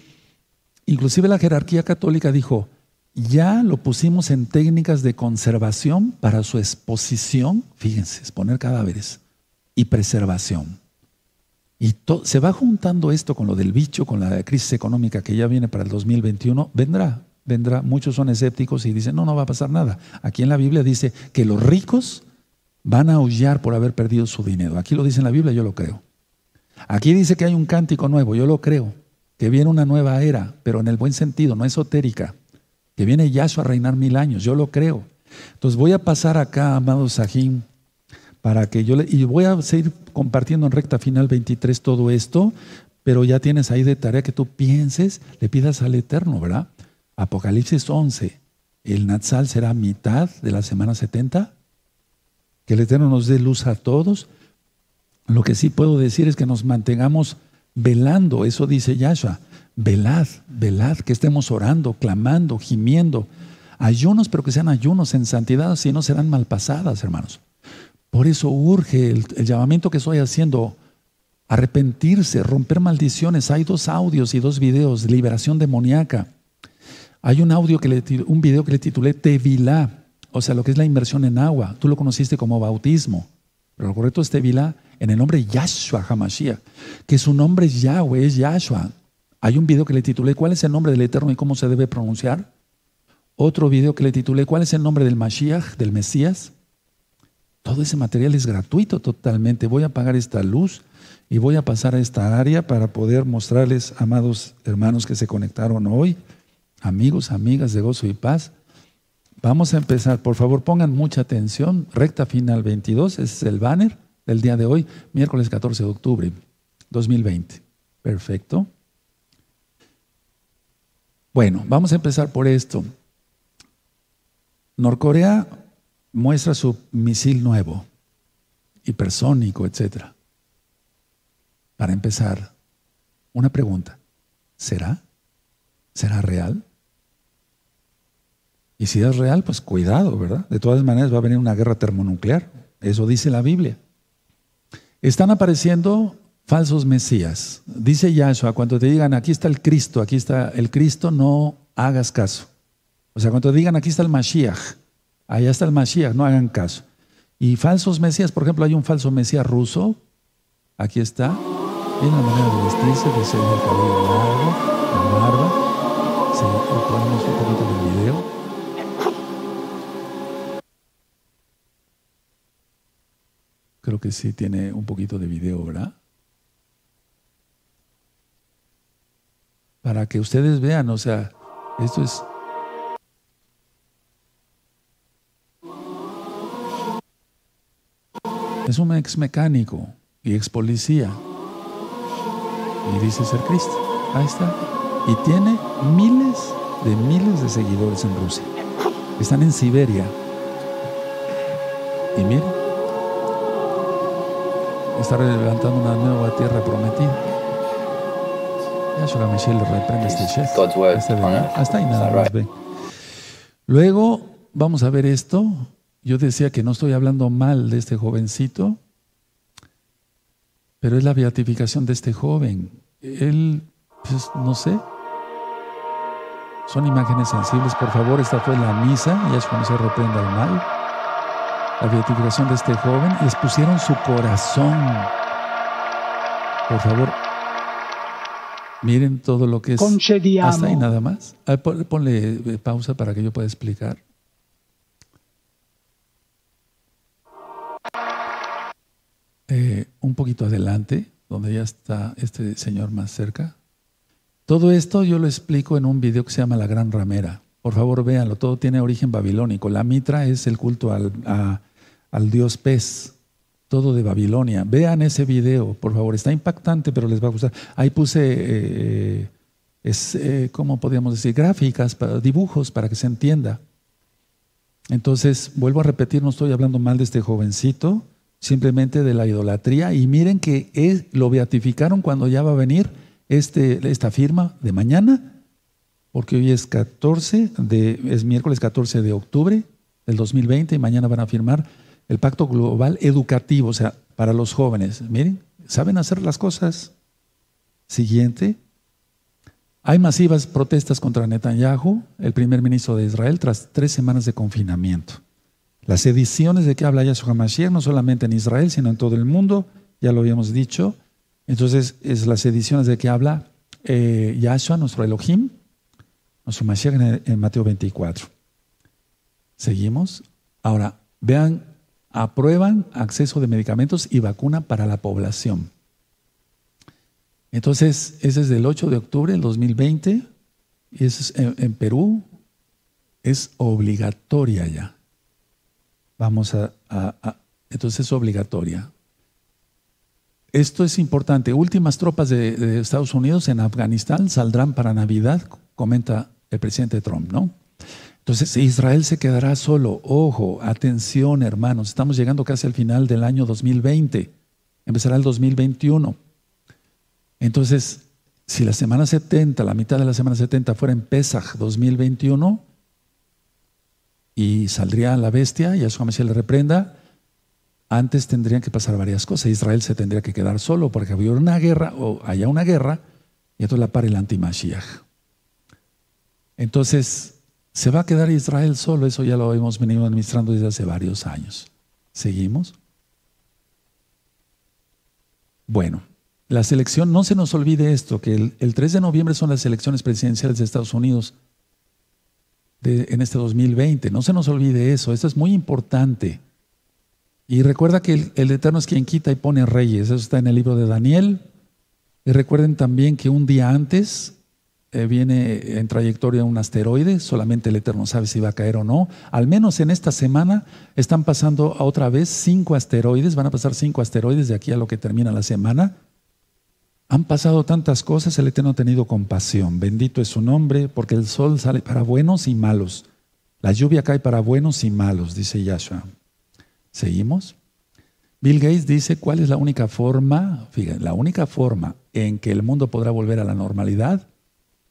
inclusive la jerarquía católica dijo, ya lo pusimos en técnicas de conservación para su exposición, fíjense, exponer cadáveres y preservación. Y se va juntando esto con lo del bicho, con la crisis económica que ya viene para el 2021, vendrá, vendrá. Muchos son escépticos y dicen, no, no va a pasar nada. Aquí en la Biblia dice que los ricos van a aullar por haber perdido su dinero. Aquí lo dice en la Biblia, yo lo creo. Aquí dice que hay un cántico nuevo, yo lo creo, que viene una nueva era, pero en el buen sentido, no esotérica que viene Yahshua a reinar mil años, yo lo creo. Entonces voy a pasar acá, amado Sajín, para que yo le, y voy a seguir compartiendo en recta final 23 todo esto, pero ya tienes ahí de tarea que tú pienses, le pidas al Eterno, ¿verdad? Apocalipsis 11, el Natsal será mitad de la semana 70, que el Eterno nos dé luz a todos. Lo que sí puedo decir es que nos mantengamos velando, eso dice Yahshua. Velad, velad, que estemos orando, clamando, gimiendo. Ayunos, pero que sean ayunos en santidad, si no serán malpasadas, hermanos. Por eso urge el, llamamiento que estoy haciendo, arrepentirse, romper maldiciones. Hay dos audios y dos videos, liberación demoníaca. Hay un audio que le, un video que le titulé Tevilá, o sea, lo que es la inmersión en agua. Tú lo conociste como bautismo, pero lo correcto es Tevilá en el nombre Yahshua Hamashiach, que su nombre es Yahweh, es Yahshua. Hay un video que le titulé ¿Cuál es el nombre del Eterno y cómo se debe pronunciar? Otro video que le titulé ¿Cuál es el nombre del Mashiach, del Mesías? Todo ese material es gratuito totalmente. Voy a apagar esta luz y voy a pasar a esta área para poder mostrarles, amados hermanos que se conectaron hoy, amigos, amigas de gozo y paz. Vamos a empezar. Por favor, pongan mucha atención. Recta final 22, ese es el banner del día de hoy, miércoles 14 de octubre 2020. Perfecto. Bueno, vamos a empezar por esto. Norcorea muestra su misil nuevo, hipersónico, etc. Para empezar, una pregunta. ¿Será? ¿Será real? Y si es real, pues cuidado, ¿verdad? De todas maneras va a venir una guerra termonuclear. Eso dice la Biblia. Están apareciendo falsos mesías. Dice Yahshua, cuando te digan, aquí está el Cristo, aquí está el Cristo, no hagas caso. O sea, cuando te digan, aquí está el Mashiach, Allá está el Mashiach, no hagan caso. Y falsos mesías, por ejemplo, hay un falso mesías ruso. Aquí está. La manera de vestirse, de el cabello largo, la barba. Un poquito video. Creo que sí tiene un poquito de video, ¿verdad? Para que ustedes vean, o sea, esto es Es un ex mecánico y ex policía. Y dice ser Cristo. Ahí está. Y tiene miles de miles de seguidores en Rusia. Están en Siberia. Y miren, está levantando una nueva tierra prometida. Ya Michelle le reprende este chef. Este Hasta ahí nada más ve. Luego vamos a ver esto. Yo decía que no estoy hablando mal de este jovencito, pero es la beatificación de este joven. Él, pues, no sé, son imágenes sensibles. Por favor, esta fue la misa, ya es cuando se reprenda el mal. La beatificación de este joven, les pusieron su corazón. Por favor, miren todo lo que es. Hasta ahí nada más. Ponle eh, pausa para que yo pueda explicar. Eh, un poquito adelante, donde ya está este señor más cerca. Todo esto yo lo explico en un video que se llama La Gran Ramera. Por favor, véanlo, todo tiene origen babilónico. La mitra es el culto al, al dios pez, todo de Babilonia. Vean ese video, por favor, está impactante, pero les va a gustar. Ahí puse, eh, es, eh, ¿cómo podríamos decir? Gráficas, dibujos para que se entienda. Entonces, vuelvo a repetir, no estoy hablando mal de este jovencito, simplemente de la idolatría. Y miren que es, lo beatificaron cuando ya va a venir este, esta firma de mañana, porque hoy es 14 de, es miércoles 14 de octubre del 2020 y mañana van a firmar el Pacto Global Educativo, o sea, para los jóvenes. Miren, saben hacer las cosas. Siguiente. Hay masivas protestas contra Netanyahu, el primer ministro de Israel, tras tres semanas de confinamiento. Las ediciones de que habla Yahshua Mashiach, no solamente en Israel, sino en todo el mundo, ya lo habíamos dicho. Entonces, es las ediciones de que habla eh, Yahshua, nuestro Elohim, nuestro Mashiach en Mateo 24. Seguimos. Ahora, vean, aprueban acceso de medicamentos y vacuna para la población. Entonces, ese es del 8 de octubre del 2020 y es en Perú, es obligatoria ya. Vamos a, entonces es obligatoria. Esto es importante. Últimas tropas de, Estados Unidos en Afganistán saldrán para Navidad, comenta el presidente Trump, ¿no? Entonces Israel se quedará solo. Ojo, atención hermanos, estamos llegando casi al final del año 2020. Empezará el 2021. Entonces, si la semana 70, la mitad de la semana 70 fuera en Pesach 2021 y saldría la bestia y a su Mesías le reprenda, antes tendrían que pasar varias cosas. Israel se tendría que quedar solo porque había una guerra o haya una guerra y entonces la para el antimashiach. Entonces, se va a quedar Israel solo, eso ya lo hemos venido administrando desde hace varios años. ¿Seguimos? Bueno, la selección, no se nos olvide esto, que el, 3 de noviembre son las elecciones presidenciales de Estados Unidos en este 2020. No se nos olvide eso, eso es muy importante. Y recuerda que el, el, Eterno es quien quita y pone reyes, eso está en el libro de Daniel. Y recuerden también que un día antes eh, viene en trayectoria un asteroide, solamente el Eterno sabe si va a caer o no. Al menos en esta semana están pasando otra vez cinco asteroides, van a pasar cinco asteroides de aquí a lo que termina la semana. Han pasado tantas cosas, el Eterno ha tenido compasión. Bendito es su nombre, porque el sol sale para buenos y malos. La lluvia cae para buenos y malos, dice Yahshua. ¿Seguimos? Bill Gates dice cuál es la única forma, fíjense, la única forma en que el mundo podrá volver a la normalidad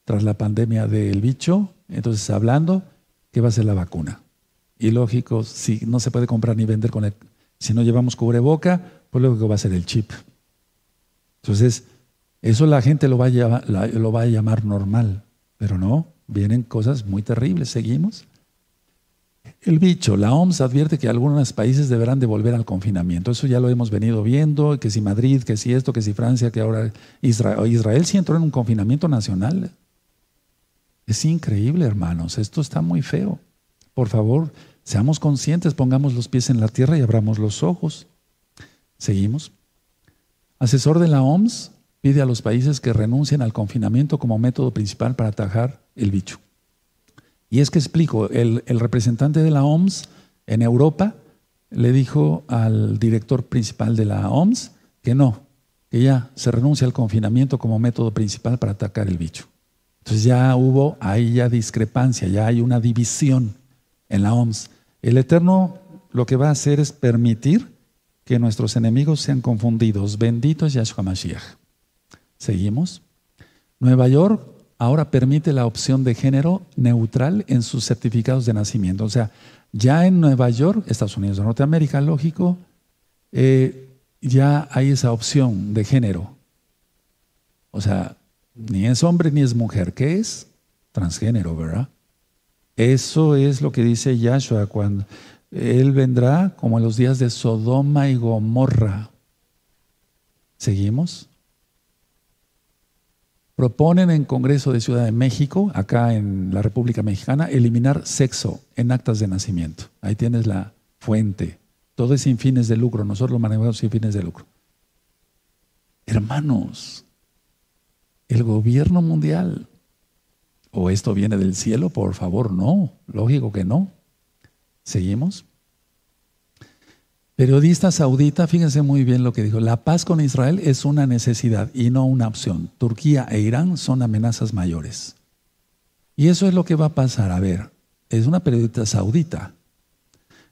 tras la pandemia del bicho, entonces hablando que va a ser la vacuna. Y lógico, si no se puede comprar ni vender con el, si no llevamos cubreboca, pues luego va a ser el chip. Entonces, eso la gente lo va, a llamar, lo va a llamar normal, pero no, vienen cosas muy terribles. ¿Seguimos? El bicho, la OMS advierte que algunos países deberán de volver al confinamiento. Eso ya lo hemos venido viendo, que si Madrid, que si esto, que si Francia, que ahora Israel. Israel sí entró en un confinamiento nacional. Es increíble, hermanos. Esto está muy feo. Por favor, seamos conscientes, pongamos los pies en la tierra y abramos los ojos. Seguimos. Asesor de la OMS pide a los países que renuncien al confinamiento como método principal para atajar el bicho. Y es que explico, el, el representante de la OMS en Europa le dijo al director principal de la OMS que no, que ya se renuncia al confinamiento como método principal para atacar el bicho. Entonces ya hubo ahí ya discrepancia, ya hay una división en la OMS. El Eterno lo que va a hacer es permitir que nuestros enemigos sean confundidos. Bendito es Yahshua Mashiach. Seguimos. Nueva York ahora permite la opción de género neutral en sus certificados de nacimiento. O sea, ya en Nueva York, Estados Unidos de Norteamérica, lógico, eh, ya hay esa opción de género. O sea, ni es hombre ni es mujer. ¿Qué es? Transgénero, ¿verdad? Eso es lo que dice Yahshua cuando Él vendrá como en los días de Sodoma y Gomorra. ¿Seguimos? Proponen en Congreso de Ciudad de México, acá en la República Mexicana, eliminar sexo en actas de nacimiento. Ahí tienes la fuente. Todo es sin fines de lucro. Nosotros lo manejamos sin fines de lucro. Hermanos, el gobierno mundial. ¿O esto viene del cielo? Por favor, no. Lógico que no. ¿Seguimos? Periodista saudita, fíjense muy bien lo que dijo. La paz con Israel es una necesidad y no una opción. Turquía e Irán son amenazas mayores. Y eso es lo que va a pasar. A ver, es una periodista saudita.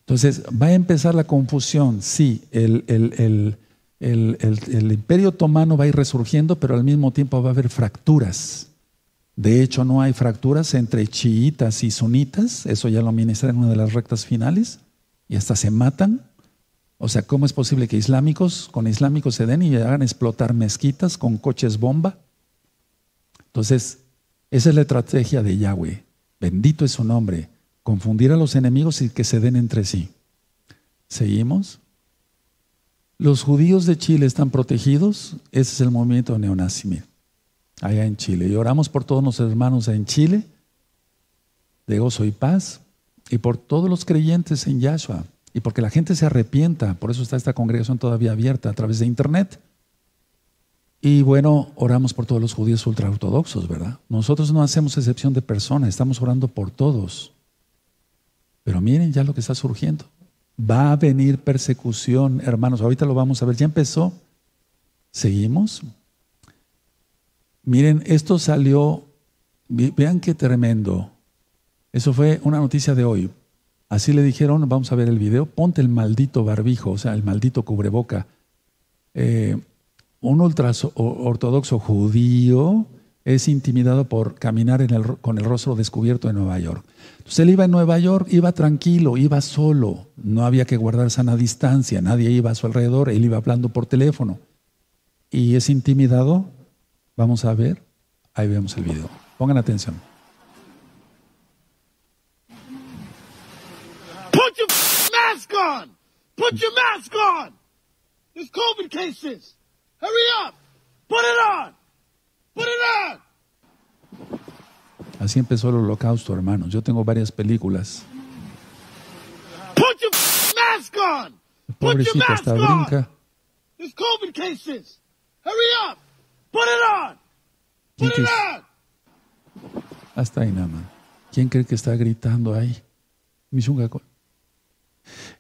Entonces, va a empezar la confusión. Sí, el, el el, imperio otomano va a ir resurgiendo, pero al mismo tiempo va a haber fracturas. De hecho, no hay fracturas entre chiitas y sunitas, eso ya lo ministra en una de las rectas finales, y hasta se matan. O sea, ¿cómo es posible que islámicos con islámicos se den y hagan explotar mezquitas con coches bomba? Entonces, esa es la estrategia de Yahweh. Bendito es su nombre. Confundir a los enemigos y que se den entre sí. ¿Seguimos? Los judíos de Chile están protegidos. Ese es el movimiento neonazi, allá en Chile. Y oramos por todos nuestros hermanos en Chile, de gozo y paz, y por todos los creyentes en Yahshua, y porque la gente se arrepienta. Por eso está esta congregación todavía abierta a través de internet. Y bueno, oramos por todos los judíos ultraortodoxos, ¿verdad? Nosotros no hacemos excepción de personas, estamos orando por todos. Pero miren ya lo que está surgiendo. Va a venir persecución, hermanos. Ahorita lo vamos a ver. Ya empezó. Seguimos. Miren, esto salió, vean qué tremendo. Eso fue una noticia de hoy. Así le dijeron, vamos a ver el video, ponte el maldito barbijo, o sea, el maldito cubreboca. Eh, un ultra ortodoxo judío es intimidado por caminar con el rostro descubierto en Nueva York. Entonces él iba en Nueva York, iba tranquilo, iba solo, no había que guardar sana distancia, nadie iba a su alrededor, él iba hablando por teléfono. Y es intimidado, vamos a ver, ahí vemos el video. Pongan atención. Put your mask on! Put your mask on! There's COVID cases! Hurry up! Put it on! Put it on! Así empezó el holocausto, hermanos. Yo tengo varias películas. Put your mask on! hasta brinca. There's COVID cases! Hurry up! Put it on! Put it on! Hasta ahí nada más. ¿Quién cree que está gritando ahí?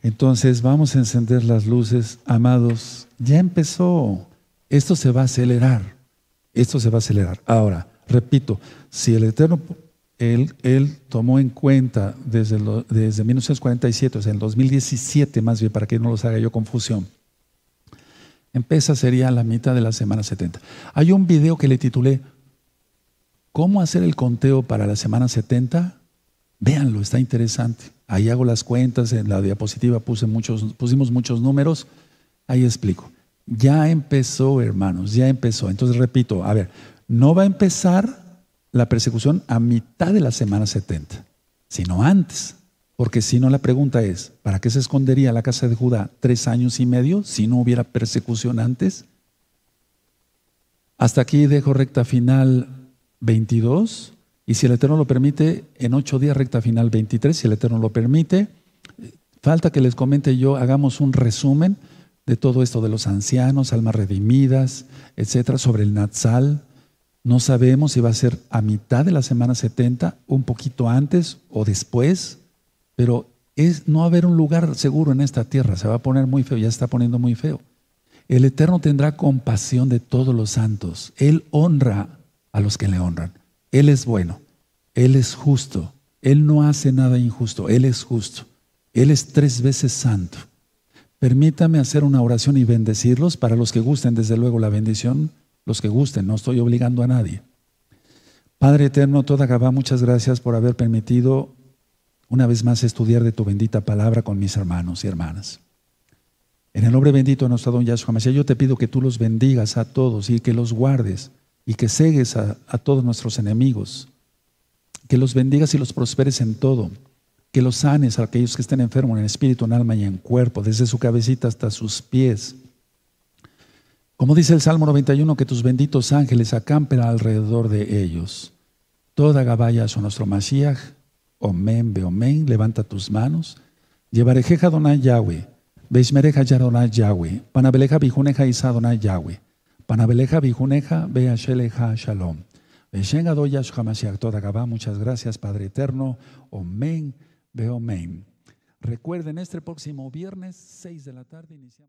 Entonces vamos a encender las luces, amados. Ya empezó. Esto se va a acelerar. Esto se va a acelerar. Ahora, repito, si el Eterno, Él, tomó en cuenta desde, desde 1947, o sea, en 2017 más bien, para que no los haga yo confusión, empieza sería la mitad de la semana 70. Hay un video que le titulé ¿Cómo hacer el conteo para la semana 70? Véanlo, está interesante. Ahí hago las cuentas, en la diapositiva puse muchos, pusimos muchos números, ahí explico. Ya empezó, hermanos, ya empezó. Entonces repito, a ver, no va a empezar la persecución a mitad de la semana 70, sino antes. Porque si no, la pregunta es, ¿para qué se escondería la casa de Judá tres años y medio si no hubiera persecución antes? Hasta aquí dejo recta final 22 y si el Eterno lo permite, en ocho días recta final 23, si el Eterno lo permite, falta que les comente yo, hagamos un resumen de todo esto de los ancianos, almas redimidas, etcétera, sobre el Natsal. No sabemos si va a ser a mitad de la semana 70, un poquito antes o después, pero es no haber un lugar seguro en esta tierra, se va a poner muy feo, ya está poniendo muy feo. El Eterno tendrá compasión de todos los santos. Él honra a los que le honran. Él es bueno, Él es justo, Él no hace nada injusto, Él es justo, Él es tres veces santo. Permítame hacer una oración y bendecirlos para los que gusten, desde luego, la bendición, los que gusten, no estoy obligando a nadie. Padre eterno, toda Gabá, muchas gracias por haber permitido una vez más estudiar de tu bendita palabra con mis hermanos y hermanas. En el nombre bendito de nuestro don Yahshua Mashiach, yo te pido que tú los bendigas a todos y que los guardes y que cegues a, a todos nuestros enemigos, que los bendigas y los prosperes en todo que los sanes a aquellos que estén enfermos en espíritu, en alma y en cuerpo, desde su cabecita hasta sus pies. Como dice el Salmo 91, que tus benditos ángeles acampen alrededor de ellos. Toda Gabaya son nuestro Mashiach. Omen, omen, levanta tus manos. Llevarejeja Donai Yahweh. Beismereja Yaronai Yahweh. Panabeleja bijuneja Isa Donai Yahweh. Panabeleja bijuneja Beasheleja Shalom. Beshenga Doya Mashiach toda Gabá. Muchas gracias, Padre eterno. Omen. Veo main. Recuerden, este próximo viernes, 6 de la tarde, iniciamos.